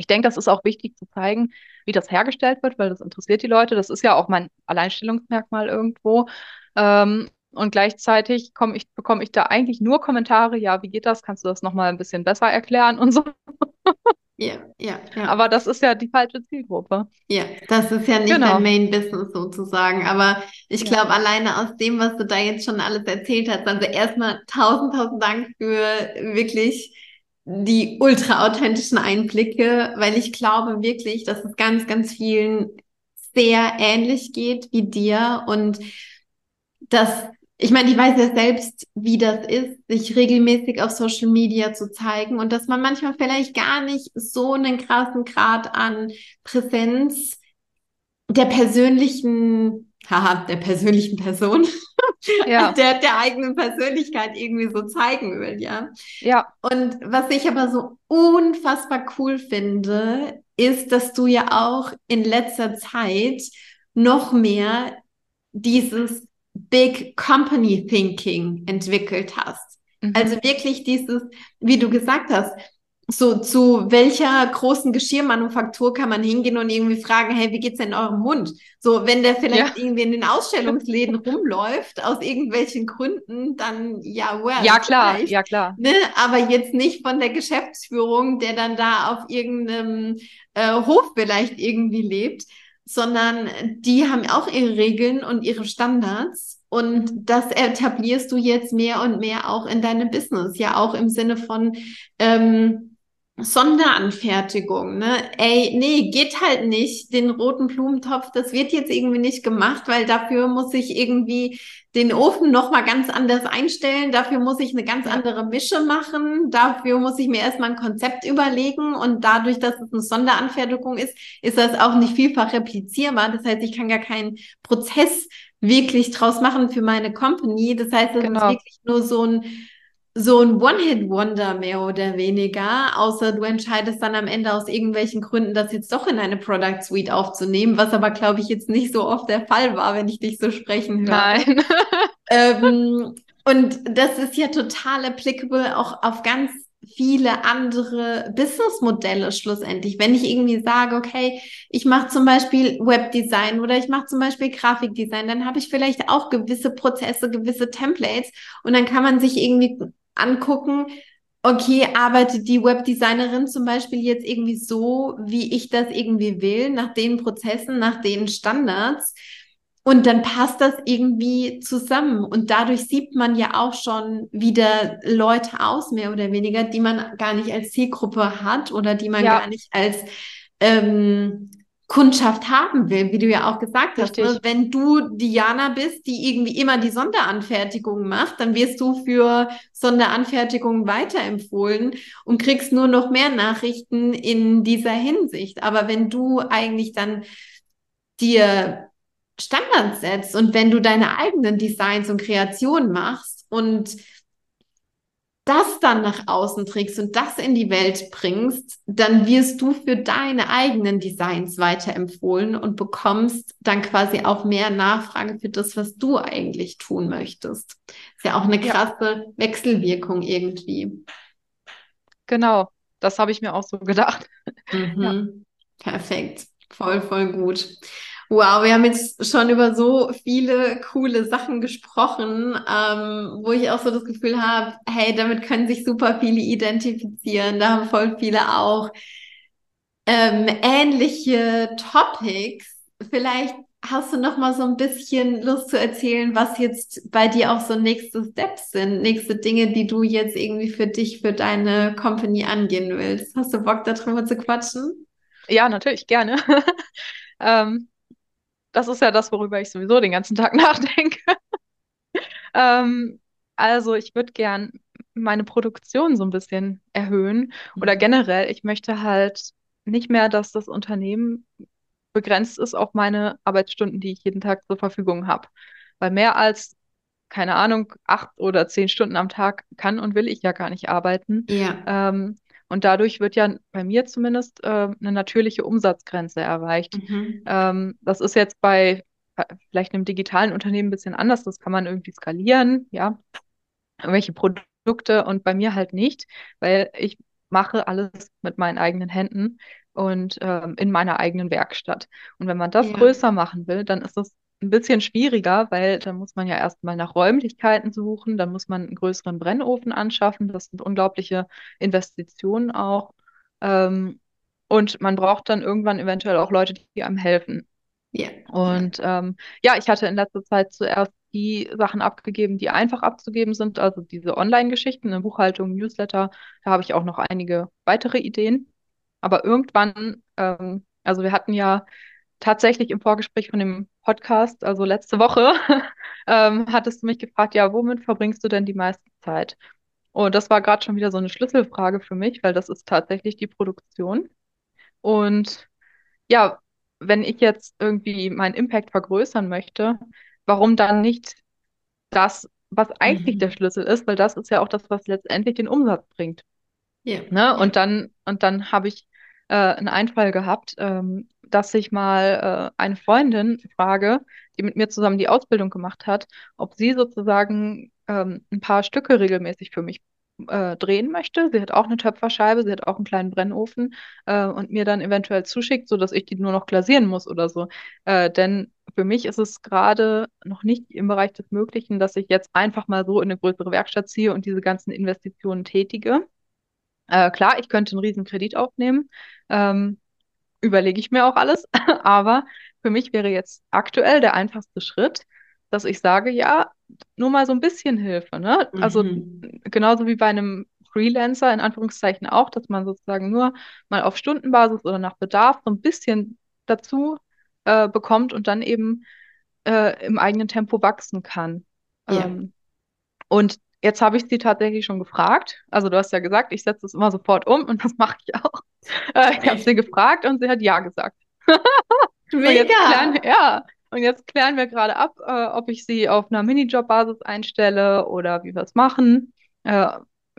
ich denke, das ist auch wichtig zu zeigen, wie das hergestellt wird, weil das interessiert die Leute. Das ist ja auch mein Alleinstellungsmerkmal irgendwo. Ähm, und gleichzeitig komm ich, bekomme ich da eigentlich nur Kommentare, ja, wie geht das? Kannst du das nochmal ein bisschen besser erklären und so. Ja, ja, ja. Aber das ist ja die falsche Zielgruppe. Ja, das ist ja nicht genau. dein Main Business sozusagen. Aber ich glaube, ja. alleine aus dem, was du da jetzt schon alles erzählt hast, also erstmal tausend, tausend Dank für wirklich die ultra authentischen Einblicke, weil ich glaube wirklich, dass es ganz, ganz vielen sehr ähnlich geht wie dir und dass ich meine, ich weiß ja selbst, wie das ist, sich regelmäßig auf Social Media zu zeigen und dass man manchmal vielleicht gar nicht so einen krassen Grad an Präsenz der persönlichen, haha, der persönlichen Person, ja. der, der eigenen Persönlichkeit irgendwie so zeigen will, ja. Ja. Und was ich aber so unfassbar cool finde, ist, dass du ja auch in letzter Zeit noch mehr dieses Big Company Thinking entwickelt hast. Mhm. Also wirklich dieses, wie du gesagt hast, so zu welcher großen Geschirrmanufaktur kann man hingehen und irgendwie fragen, hey, wie geht's denn eurem Hund? So, wenn der vielleicht ja. irgendwie in den Ausstellungsläden rumläuft, aus irgendwelchen Gründen, dann ja, well. Ja, klar, ja, klar. Ne? Aber jetzt nicht von der Geschäftsführung, der dann da auf irgendeinem äh, Hof vielleicht irgendwie lebt, sondern die haben auch ihre Regeln und ihre Standards. Und das etablierst du jetzt mehr und mehr auch in deinem Business, ja auch im Sinne von ähm, Sonderanfertigung, ne? Ey, nee, geht halt nicht. Den roten Blumentopf, das wird jetzt irgendwie nicht gemacht, weil dafür muss ich irgendwie den Ofen nochmal ganz anders einstellen. Dafür muss ich eine ganz andere Mische machen. Dafür muss ich mir erstmal ein Konzept überlegen. Und dadurch, dass es eine Sonderanfertigung ist, ist das auch nicht vielfach replizierbar. Das heißt, ich kann gar keinen Prozess wirklich draus machen für meine Company. Das heißt, es genau. ist wirklich nur so ein so ein One-Hit-Wonder mehr oder weniger, außer du entscheidest dann am Ende aus irgendwelchen Gründen, das jetzt doch in eine Product Suite aufzunehmen, was aber, glaube ich, jetzt nicht so oft der Fall war, wenn ich dich so sprechen höre. Nein. ähm, und das ist ja total applicable auch auf ganz viele andere Businessmodelle schlussendlich. Wenn ich irgendwie sage, okay, ich mache zum Beispiel Webdesign oder ich mache zum Beispiel Grafikdesign, dann habe ich vielleicht auch gewisse Prozesse, gewisse Templates und dann kann man sich irgendwie angucken, okay, arbeitet die Webdesignerin zum Beispiel jetzt irgendwie so, wie ich das irgendwie will, nach den Prozessen, nach den Standards. Und dann passt das irgendwie zusammen. Und dadurch sieht man ja auch schon wieder Leute aus, mehr oder weniger, die man gar nicht als Zielgruppe hat oder die man ja. gar nicht als ähm, Kundschaft haben will, wie du ja auch gesagt Richtig. hast. Ne? Wenn du Diana bist, die irgendwie immer die Sonderanfertigung macht, dann wirst du für Sonderanfertigung weiterempfohlen und kriegst nur noch mehr Nachrichten in dieser Hinsicht. Aber wenn du eigentlich dann dir Standards setzt und wenn du deine eigenen Designs und Kreationen machst und das dann nach außen trägst und das in die Welt bringst, dann wirst du für deine eigenen Designs weiterempfohlen und bekommst dann quasi auch mehr Nachfrage für das, was du eigentlich tun möchtest. Ist ja auch eine krasse ja. Wechselwirkung irgendwie. Genau, das habe ich mir auch so gedacht. Mhm. Ja. Perfekt, voll, voll gut. Wow, wir haben jetzt schon über so viele coole Sachen gesprochen, ähm, wo ich auch so das Gefühl habe, hey, damit können sich super viele identifizieren. Da haben voll viele auch ähm, ähnliche Topics. Vielleicht hast du noch mal so ein bisschen Lust zu erzählen, was jetzt bei dir auch so nächste Steps sind, nächste Dinge, die du jetzt irgendwie für dich, für deine Company angehen willst. Hast du Bock darüber zu quatschen? Ja, natürlich, gerne. ähm, das ist ja das, worüber ich sowieso den ganzen Tag nachdenke. ähm, also ich würde gern meine Produktion so ein bisschen erhöhen oder mhm. generell, ich möchte halt nicht mehr, dass das Unternehmen begrenzt ist auf meine Arbeitsstunden, die ich jeden Tag zur Verfügung habe. Weil mehr als, keine Ahnung, acht oder zehn Stunden am Tag kann und will ich ja gar nicht arbeiten. Ja. Ähm, und dadurch wird ja bei mir zumindest äh, eine natürliche Umsatzgrenze erreicht. Mhm. Ähm, das ist jetzt bei vielleicht einem digitalen Unternehmen ein bisschen anders. Das kann man irgendwie skalieren, ja, irgendwelche Produkte und bei mir halt nicht, weil ich mache alles mit meinen eigenen Händen und ähm, in meiner eigenen Werkstatt. Und wenn man das ja. größer machen will, dann ist das ein bisschen schwieriger, weil dann muss man ja erstmal nach Räumlichkeiten suchen, dann muss man einen größeren Brennofen anschaffen. Das sind unglaubliche Investitionen auch. Ähm, und man braucht dann irgendwann eventuell auch Leute, die einem helfen. Ja. Und ähm, ja, ich hatte in letzter Zeit zuerst die Sachen abgegeben, die einfach abzugeben sind, also diese Online-Geschichten, eine Buchhaltung, Newsletter. Da habe ich auch noch einige weitere Ideen. Aber irgendwann, ähm, also wir hatten ja tatsächlich im Vorgespräch von dem Podcast, also letzte Woche, ähm, hattest du mich gefragt, ja, womit verbringst du denn die meiste Zeit? Und das war gerade schon wieder so eine Schlüsselfrage für mich, weil das ist tatsächlich die Produktion. Und ja, wenn ich jetzt irgendwie meinen Impact vergrößern möchte, warum dann nicht das, was eigentlich mhm. der Schlüssel ist, weil das ist ja auch das, was letztendlich den Umsatz bringt. Ja. Ne? Und dann, und dann habe ich äh, einen Einfall gehabt, ähm, dass ich mal äh, eine Freundin frage, die mit mir zusammen die Ausbildung gemacht hat, ob sie sozusagen ähm, ein paar Stücke regelmäßig für mich äh, drehen möchte. Sie hat auch eine Töpferscheibe, sie hat auch einen kleinen Brennofen äh, und mir dann eventuell zuschickt, sodass ich die nur noch glasieren muss oder so. Äh, denn für mich ist es gerade noch nicht im Bereich des Möglichen, dass ich jetzt einfach mal so in eine größere Werkstatt ziehe und diese ganzen Investitionen tätige. Äh, klar, ich könnte einen riesen Kredit aufnehmen. Ähm, überlege ich mir auch alles. Aber für mich wäre jetzt aktuell der einfachste Schritt, dass ich sage, ja, nur mal so ein bisschen Hilfe. Ne? Also mhm. Also genauso wie bei einem Freelancer in Anführungszeichen auch, dass man sozusagen nur mal auf Stundenbasis oder nach Bedarf so ein bisschen dazu äh, bekommt und dann eben äh, im eigenen Tempo wachsen kann. Ja. Ähm, und jetzt habe ich sie tatsächlich schon gefragt. Also du hast ja gesagt, ich setze es immer sofort um und das mache ich auch. Äh, ich habe sie gefragt und sie hat ja gesagt. Mega. Klären, ja, und jetzt klären wir gerade ab, äh, ob ich sie auf einer Minijob-Basis einstelle oder wie wir es machen. Äh,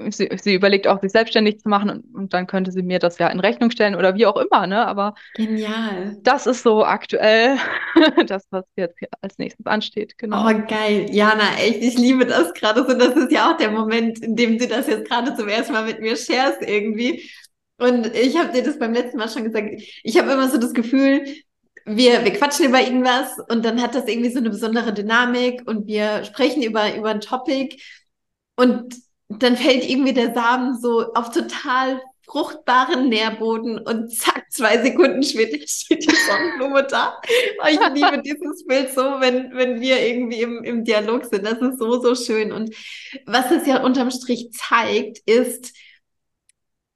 sie, sie, überlegt auch, sich selbstständig zu machen und, und, dann könnte sie mir das ja in Rechnung stellen oder wie auch immer, ne? Aber genial. Das ist so aktuell das, was jetzt hier als nächstes ansteht. Genau. Oh, geil. Jana, echt, ich liebe das gerade so. Das ist ja auch der Moment, in dem du das jetzt gerade zum ersten Mal mit mir sharest irgendwie. Und ich habe dir das beim letzten Mal schon gesagt. Ich habe immer so das Gefühl, wir, wir quatschen über irgendwas und dann hat das irgendwie so eine besondere Dynamik und wir sprechen über, über ein Topic und dann fällt irgendwie der Samen so auf total fruchtbaren Nährboden und zack, zwei Sekunden später steht die Sonnenblume da. Ich liebe dieses Bild so, wenn, wenn wir irgendwie im, im Dialog sind. Das ist so, so schön. Und was es ja unterm Strich zeigt, ist,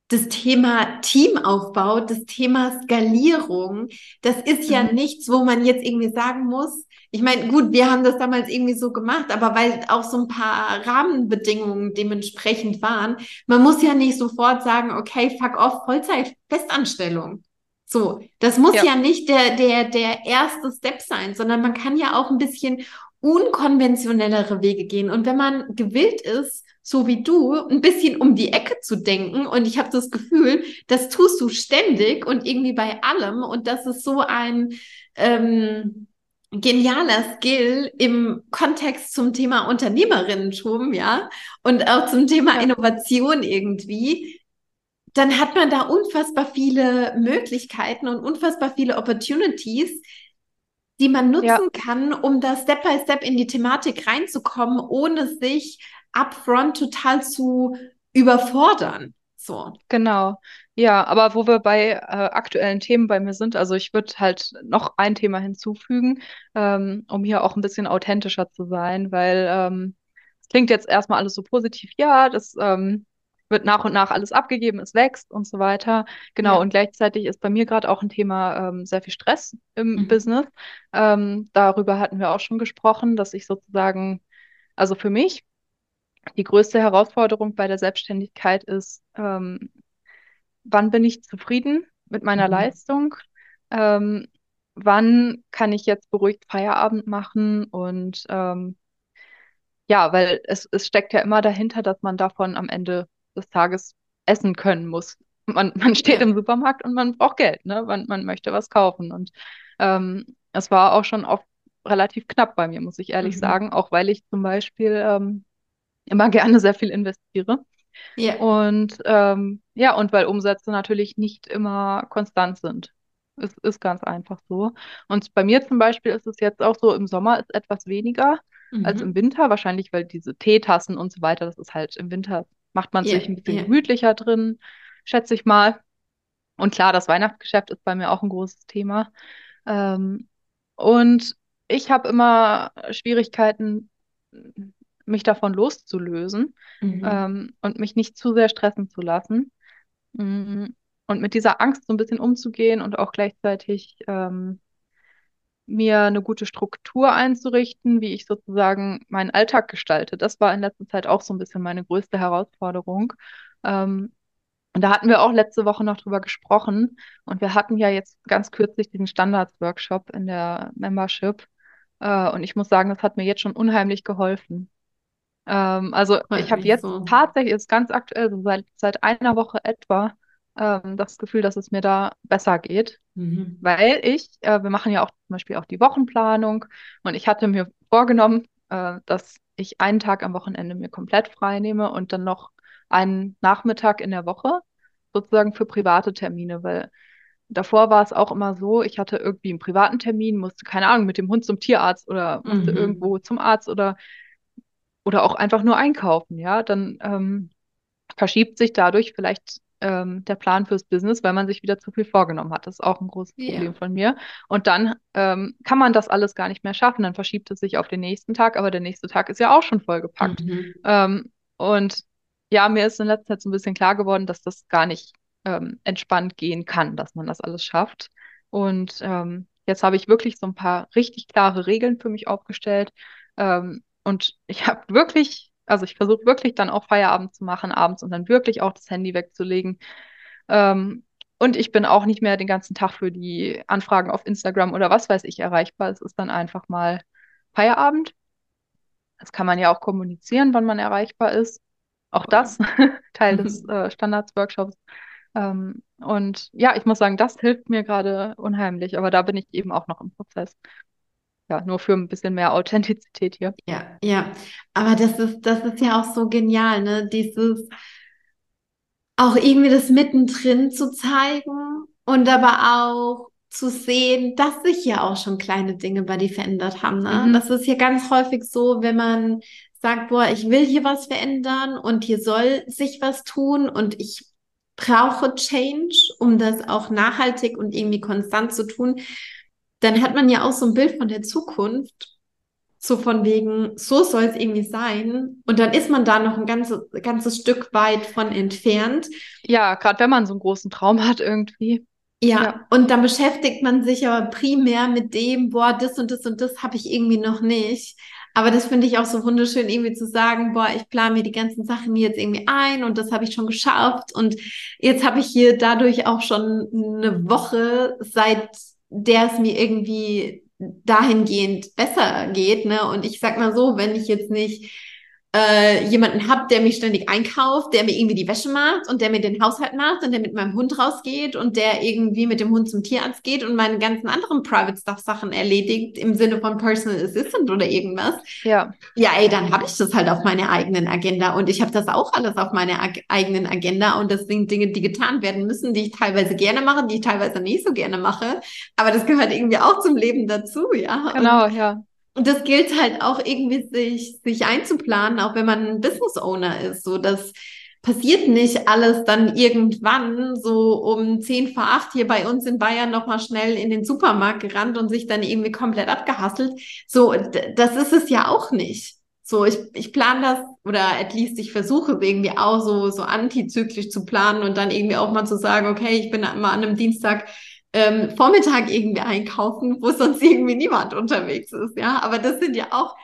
das Thema Teamaufbau, das Thema Skalierung, das ist ja Mhm. nichts, wo man jetzt irgendwie sagen muss, ich meine, gut, wir haben das damals irgendwie so gemacht, aber weil auch so ein paar Rahmenbedingungen dementsprechend waren, man muss ja nicht sofort sagen, okay, fuck off, Vollzeit, Festanstellung. So, das muss Ja. ja nicht der, der, der erste Step sein, sondern man kann ja auch ein bisschen unkonventionellere Wege gehen. Und wenn man gewillt ist, so wie du, ein bisschen um die Ecke zu denken, und ich habe das Gefühl, das tust du ständig und irgendwie bei allem, und das ist so ein ähm, genialer Skill im Kontext zum Thema Unternehmerinnentum, ja, und auch zum Thema. Innovation irgendwie, dann hat man da unfassbar viele Möglichkeiten und unfassbar viele Opportunities, die man nutzen Ja. kann, um da Step by Step in die Thematik reinzukommen, ohne sich upfront total zu überfordern. So. Genau. Ja, aber wo wir bei äh, aktuellen Themen bei mir sind, also ich würde halt noch ein Thema hinzufügen, ähm, um hier auch ein bisschen authentischer zu sein, weil ähm, es klingt jetzt erstmal alles so positiv, ja, das ähm, wird nach und nach alles abgegeben, es wächst und so weiter. Genau, Ja. und gleichzeitig ist bei mir gerade auch ein Thema ähm, sehr viel Stress im Mhm. Business. Ähm, darüber hatten wir auch schon gesprochen, dass ich sozusagen, also für mich, die größte Herausforderung bei der Selbstständigkeit ist, ähm, wann bin ich zufrieden mit meiner Mhm. Leistung? Ähm, wann kann ich jetzt beruhigt Feierabend machen? Und ähm, ja, weil es, es steckt ja immer dahinter, dass man davon am Ende des Tages essen können muss. Man, man steht Ja. im Supermarkt und man braucht Geld, ne? Man, man möchte was kaufen. Und ähm, es war auch schon oft relativ knapp bei mir, muss ich ehrlich Mhm. sagen, auch weil ich zum Beispiel ähm, immer gerne sehr viel investiere. Ja. Und ähm, ja, und weil Umsätze natürlich nicht immer konstant sind. Es ist ganz einfach so. Und bei mir zum Beispiel ist es jetzt auch so, im Sommer ist etwas weniger als im Mhm. Winter, wahrscheinlich weil diese Teetassen und so weiter, das ist halt im Winter, macht man Ja. sich ein bisschen Ja. gemütlicher drin, schätze ich mal. Und klar, das Weihnachtsgeschäft ist bei mir auch ein großes Thema. Ähm, und ich habe immer Schwierigkeiten, mich davon loszulösen Mhm. ähm, und mich nicht zu sehr stressen zu lassen. Mm, Und mit dieser Angst so ein bisschen umzugehen und auch gleichzeitig ähm, mir eine gute Struktur einzurichten, wie ich sozusagen meinen Alltag gestalte. Das war in letzter Zeit auch so ein bisschen meine größte Herausforderung. Ähm, und da hatten wir auch letzte Woche noch drüber gesprochen. Und wir hatten ja jetzt ganz kürzlich diesen Standards-Workshop in der Membership. Äh, und ich muss sagen, das hat mir jetzt schon unheimlich geholfen. Ähm, also Freut ich habe jetzt so. tatsächlich, ist ganz aktuell, so seit, seit einer Woche etwa, ähm, das Gefühl, dass es mir da besser geht. Mhm. Weil ich, äh, wir machen ja auch zum Beispiel auch die Wochenplanung und ich hatte mir vorgenommen, äh, dass ich einen Tag am Wochenende mir komplett frei nehme und dann noch einen Nachmittag in der Woche sozusagen für private Termine, weil davor war es auch immer so, ich hatte irgendwie einen privaten Termin, musste, keine Ahnung, mit dem Hund zum Tierarzt oder musste Mhm. irgendwo zum Arzt oder, oder auch einfach nur einkaufen, ja, dann ähm, verschiebt sich dadurch vielleicht ähm, der Plan fürs Business, weil man sich wieder zu viel vorgenommen hat. Das ist auch ein großes. Problem von mir. Und dann ähm, kann man das alles gar nicht mehr schaffen. Dann verschiebt es sich auf den nächsten Tag, aber der nächste Tag ist ja auch schon vollgepackt. Mhm. Ähm, und ja, mir ist in letzter Zeit so ein bisschen klar geworden, dass das gar nicht ähm, entspannt gehen kann, dass man das alles schafft. Und ähm, jetzt habe ich wirklich so ein paar richtig klare Regeln für mich aufgestellt. Ähm, und ich habe wirklich, also ich versuche wirklich dann auch Feierabend zu machen abends und dann wirklich auch das Handy wegzulegen. Ähm, und ich bin auch nicht mehr den ganzen Tag für die Anfragen auf Instagram oder was weiß ich erreichbar. Es ist dann einfach mal Feierabend. Das kann man ja auch kommunizieren, wann man erreichbar ist. Auch das Teil des äh, Standards-Workshops. Ähm, und ja, ich muss sagen, das hilft mir gerade unheimlich, aber da bin ich eben auch noch im Prozess. Ja, nur für ein bisschen mehr Authentizität hier. Ja, ja. Aber das ist, das ist ja auch so genial, ne? Dieses auch irgendwie das mittendrin zu zeigen und aber auch zu sehen, dass sich ja auch schon kleine Dinge bei dir verändert haben, ne? Mhm. Das ist ja ganz häufig so, wenn man sagt, boah, ich will hier was verändern und hier soll sich was tun und ich brauche Change, um das auch nachhaltig und irgendwie konstant zu tun, dann hat man ja auch so ein Bild von der Zukunft. so von wegen, so soll es irgendwie sein. Und dann ist man da noch ein ganzes, ganzes Stück weit von entfernt. Ja, gerade wenn man so einen großen Traum hat irgendwie. Ja, ja, und dann beschäftigt man sich aber primär mit dem, boah, das und das und das habe ich irgendwie noch nicht. Aber das finde ich auch so wunderschön, irgendwie zu sagen, boah, ich plane mir die ganzen Sachen jetzt irgendwie ein und das habe ich schon geschafft. Und jetzt habe ich hier dadurch auch schon eine Woche, seit der es mir irgendwie dahingehend besser geht. Ne? Und ich sag mal so, wenn ich jetzt nicht äh, jemanden habe, der mich ständig einkauft, der mir irgendwie die Wäsche macht und der mir den Haushalt macht und der mit meinem Hund rausgeht und der irgendwie mit dem Hund zum Tierarzt geht und meine ganzen anderen Private Stuff Sachen erledigt im Sinne von Personal Assistant oder irgendwas. Ja. Ja, ey, dann habe ich das halt auf meiner eigenen Agenda und ich habe das auch alles auf meiner ag eigenen Agenda und das sind Dinge, die getan werden müssen, die ich teilweise gerne mache, die ich teilweise nicht so gerne mache, aber das gehört irgendwie auch zum Leben dazu, ja. Genau, und ja. Und das gilt halt auch irgendwie sich, sich einzuplanen, auch wenn man ein Business Owner ist. So, das passiert nicht alles dann irgendwann so um zehn vor acht hier bei uns in Bayern nochmal schnell in den Supermarkt gerannt und sich dann irgendwie komplett abgehasselt. So, das ist es ja auch nicht. So, ich, ich plane das oder at least ich versuche irgendwie auch so, so antizyklisch zu planen und dann irgendwie auch mal zu sagen, okay, ich bin mal an einem Dienstag ähm, Vormittag irgendwie einkaufen, wo sonst irgendwie niemand unterwegs ist. Ja, aber das sind ja auch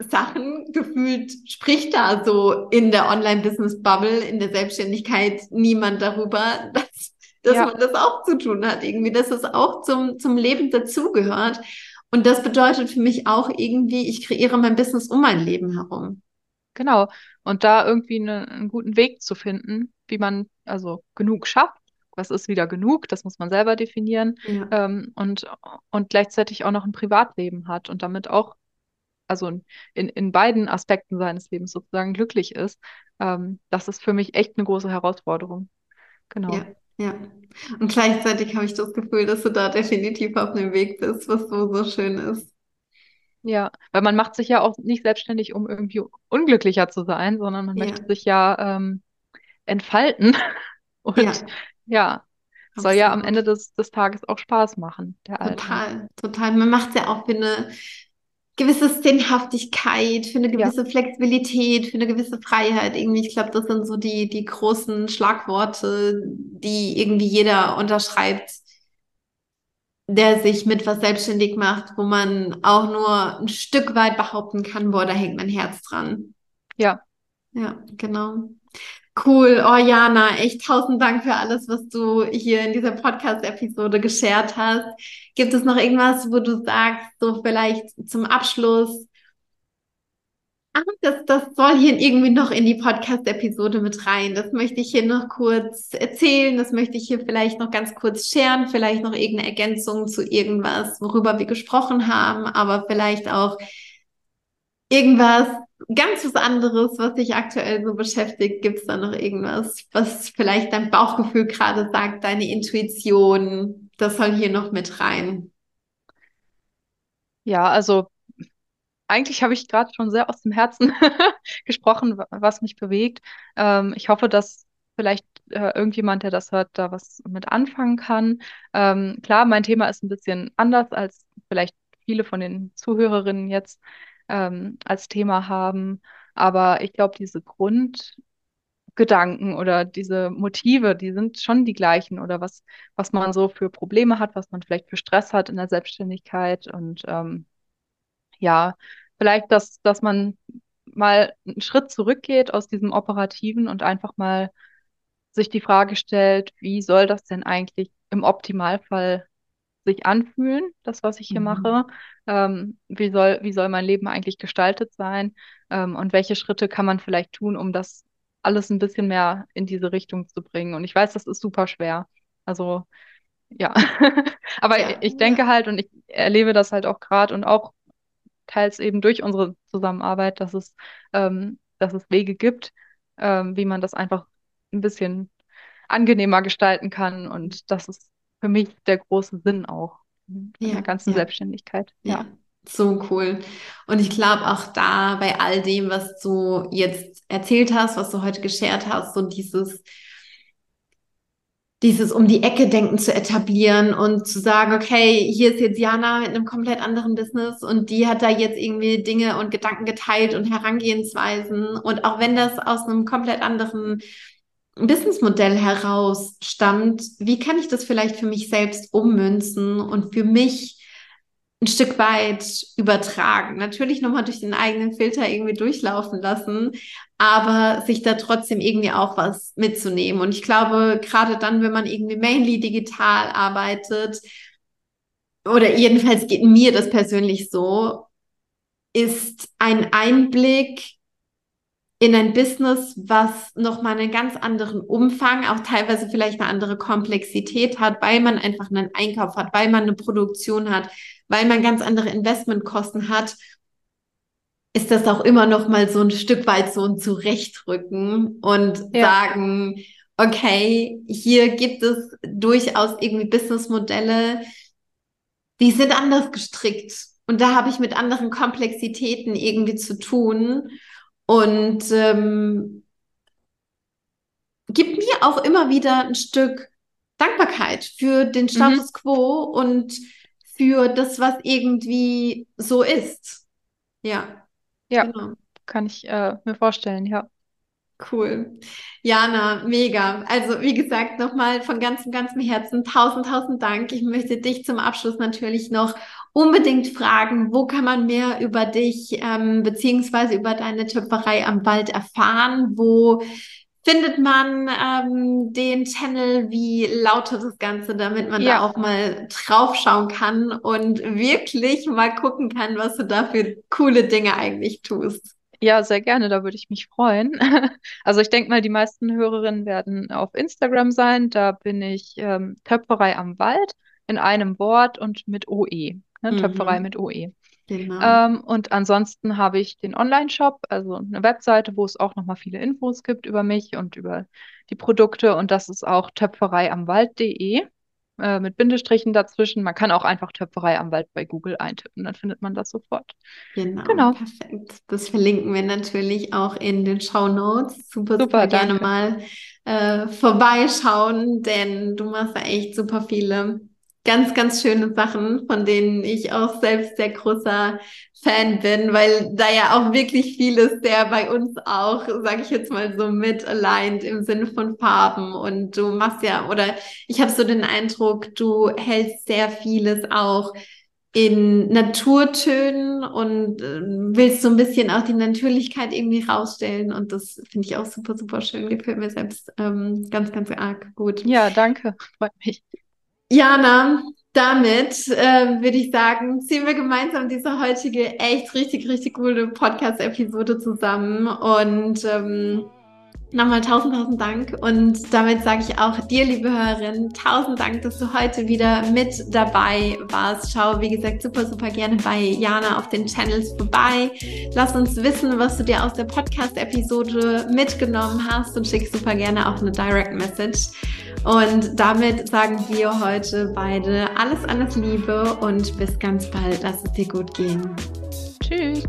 Sachen, gefühlt spricht da so in der Online-Business-Bubble, in der Selbstständigkeit niemand darüber, dass, dass ja. man das auch zu tun hat, irgendwie, dass es auch zum, zum Leben dazugehört. Und das bedeutet für mich auch irgendwie, ich kreiere mein Business um mein Leben herum. Genau. Und da irgendwie eine, einen guten Weg zu finden, wie man also genug schafft, was ist wieder genug, das muss man selber definieren ja. ähm, und, und gleichzeitig auch noch ein Privatleben hat und damit auch, also in, in beiden Aspekten seines Lebens sozusagen glücklich ist, ähm, das ist für mich echt eine große Herausforderung. Genau. Ja. Ja, und gleichzeitig habe ich das Gefühl, dass du da definitiv auf dem Weg bist, was so, so schön ist. Ja, weil man macht sich ja auch nicht selbstständig, um irgendwie unglücklicher zu sein, sondern man ja. möchte sich ja ähm, entfalten und ja ja, soll ja am Ende des, des Tages auch Spaß machen, der Alltag. Total, total. Man macht es ja auch für eine gewisse Sinnhaftigkeit, für eine gewisse ja. Flexibilität, für eine gewisse Freiheit. Irgendwie, ich glaube, das sind so die, die großen Schlagworte, die irgendwie jeder unterschreibt, der sich mit was selbstständig macht, wo man auch nur ein Stück weit behaupten kann, boah, da hängt mein Herz dran. Ja. Ja, genau. Cool, oh Jana, echt tausend Dank für alles, was du hier in dieser Podcast-Episode geshared hast. Gibt es noch irgendwas, wo du sagst, so vielleicht zum Abschluss, ah, das, das soll hier irgendwie noch in die Podcast-Episode mit rein. Das möchte ich hier noch kurz erzählen, das möchte ich hier vielleicht noch ganz kurz scheren, vielleicht noch irgendeine Ergänzung zu irgendwas, worüber wir gesprochen haben, aber vielleicht auch irgendwas, ganz was anderes, was dich aktuell so beschäftigt? Gibt es da noch irgendwas, was vielleicht dein Bauchgefühl gerade sagt, deine Intuition? Das soll hier noch mit rein. Ja, also eigentlich habe ich gerade schon sehr aus dem Herzen gesprochen, was mich bewegt. Ähm, ich hoffe, dass vielleicht äh, irgendjemand, der das hört, da was mit anfangen kann. Ähm, klar, mein Thema ist ein bisschen anders als vielleicht viele von den Zuhörerinnen jetzt ähm, als Thema haben. Aber ich glaube, diese Grundgedanken oder diese Motive, die sind schon die gleichen oder was, was man so für Probleme hat, was man vielleicht für Stress hat in der Selbstständigkeit und ähm, ja, vielleicht, dass, dass man mal einen Schritt zurückgeht aus diesem Operativen und einfach mal sich die Frage stellt, wie soll das denn eigentlich im Optimalfall sich anfühlen, das, was ich hier mhm. mache? Ähm, wie soll, wie soll mein Leben eigentlich gestaltet sein? Ähm, und welche Schritte kann man vielleicht tun, um das alles ein bisschen mehr in diese Richtung zu bringen? Und ich weiß, das ist super schwer. Also, ja. Aber ja, ich denke ja. halt und ich erlebe das halt auch gerade und auch teils eben durch unsere Zusammenarbeit, dass es, ähm, dass es Wege gibt, ähm, wie man das einfach ein bisschen angenehmer gestalten kann. Und das ist für mich der große Sinn auch in ja, der ganzen ja. Selbstständigkeit. Ja. ja. So cool. Und ich glaube auch da bei all dem, was du jetzt erzählt hast, was du heute geshared hast, so dieses, dieses um die Ecke denken zu etablieren und zu sagen, okay, hier ist jetzt Jana mit einem komplett anderen Business und die hat da jetzt irgendwie Dinge und Gedanken geteilt und Herangehensweisen und auch wenn das aus einem komplett anderen Businessmodell heraus stammt, wie kann ich das vielleicht für mich selbst ummünzen und für mich ein Stück weit übertragen. Natürlich nochmal durch den eigenen Filter irgendwie durchlaufen lassen, aber sich da trotzdem irgendwie auch was mitzunehmen. Und ich glaube, gerade dann, wenn man irgendwie mainly digital arbeitet, oder jedenfalls geht mir das persönlich so, ist ein Einblick in ein Business, was nochmal einen ganz anderen Umfang, auch teilweise vielleicht eine andere Komplexität hat, weil man einfach einen Einkauf hat, weil man eine Produktion hat, weil man ganz andere Investmentkosten hat, ist das auch immer noch mal so ein Stück weit so ein Zurechtrücken und ja. sagen, okay, hier gibt es durchaus irgendwie Businessmodelle, die sind anders gestrickt. Und da habe ich mit anderen Komplexitäten irgendwie zu tun. Und ähm, gibt mir auch immer wieder ein Stück Dankbarkeit für den mhm. Status mhm. quo und für das, was irgendwie so ist. Ja. Ja, genau. kann ich äh, mir vorstellen, ja. Cool. Jana, mega. Also wie gesagt, nochmal von ganzem, ganzem Herzen tausend, tausend Dank. Ich möchte dich zum Abschluss natürlich noch unbedingt fragen, wo kann man mehr über dich ähm, beziehungsweise über deine Töpferei am Wald erfahren? Wo findet man ähm, den Channel? Wie lautet das Ganze, damit man ja. da auch mal draufschauen kann und wirklich mal gucken kann, was du da für coole Dinge eigentlich tust? Ja, sehr gerne, da würde ich mich freuen. Also ich denke mal, die meisten Hörerinnen werden auf Instagram sein. Da bin ich ähm, Töpferei am Wald in einem Wort und mit OE. Ne? Mhm. Töpferei mit OE. Genau. Ähm, und ansonsten habe ich den Online-Shop, also eine Webseite, wo es auch nochmal viele Infos gibt über mich und über die Produkte. Und das ist auch töpfereiamwald.de äh, mit Bindestrichen dazwischen. Man kann auch einfach Töpferei am Wald bei Google eintippen, dann findet man das sofort. Genau, genau. perfekt. Das verlinken wir natürlich auch in den Show Notes. Super, super, super gerne mal äh, vorbeischauen, denn du machst da echt super viele ganz, ganz schöne Sachen, von denen ich auch selbst sehr großer Fan bin, weil da ja auch wirklich vieles der bei uns auch, sage ich jetzt mal so, mit aligned im Sinne von Farben. Und du machst ja, oder ich habe so den Eindruck, du hältst sehr vieles auch in Naturtönen und äh, willst so ein bisschen auch die Natürlichkeit irgendwie rausstellen. Und das finde ich auch super, super schön. Gefällt mir selbst ähm, ganz, ganz arg gut. Ja, danke. Freut mich. Jana, damit äh, würde ich sagen, ziehen wir gemeinsam diese heutige echt richtig, richtig coole Podcast-Episode zusammen und ähm, Nochmal tausend, tausend Dank. Und damit sage ich auch dir, liebe Hörerin, tausend Dank, dass du heute wieder mit dabei warst. Schau, wie gesagt, super, super gerne bei Jana auf den Channels vorbei. Lass uns wissen, was du dir aus der Podcast-Episode mitgenommen hast und schick super gerne auch eine Direct Message. Und damit sagen wir heute beide alles, alles Liebe und bis ganz bald. Lass es dir gut gehen. Tschüss.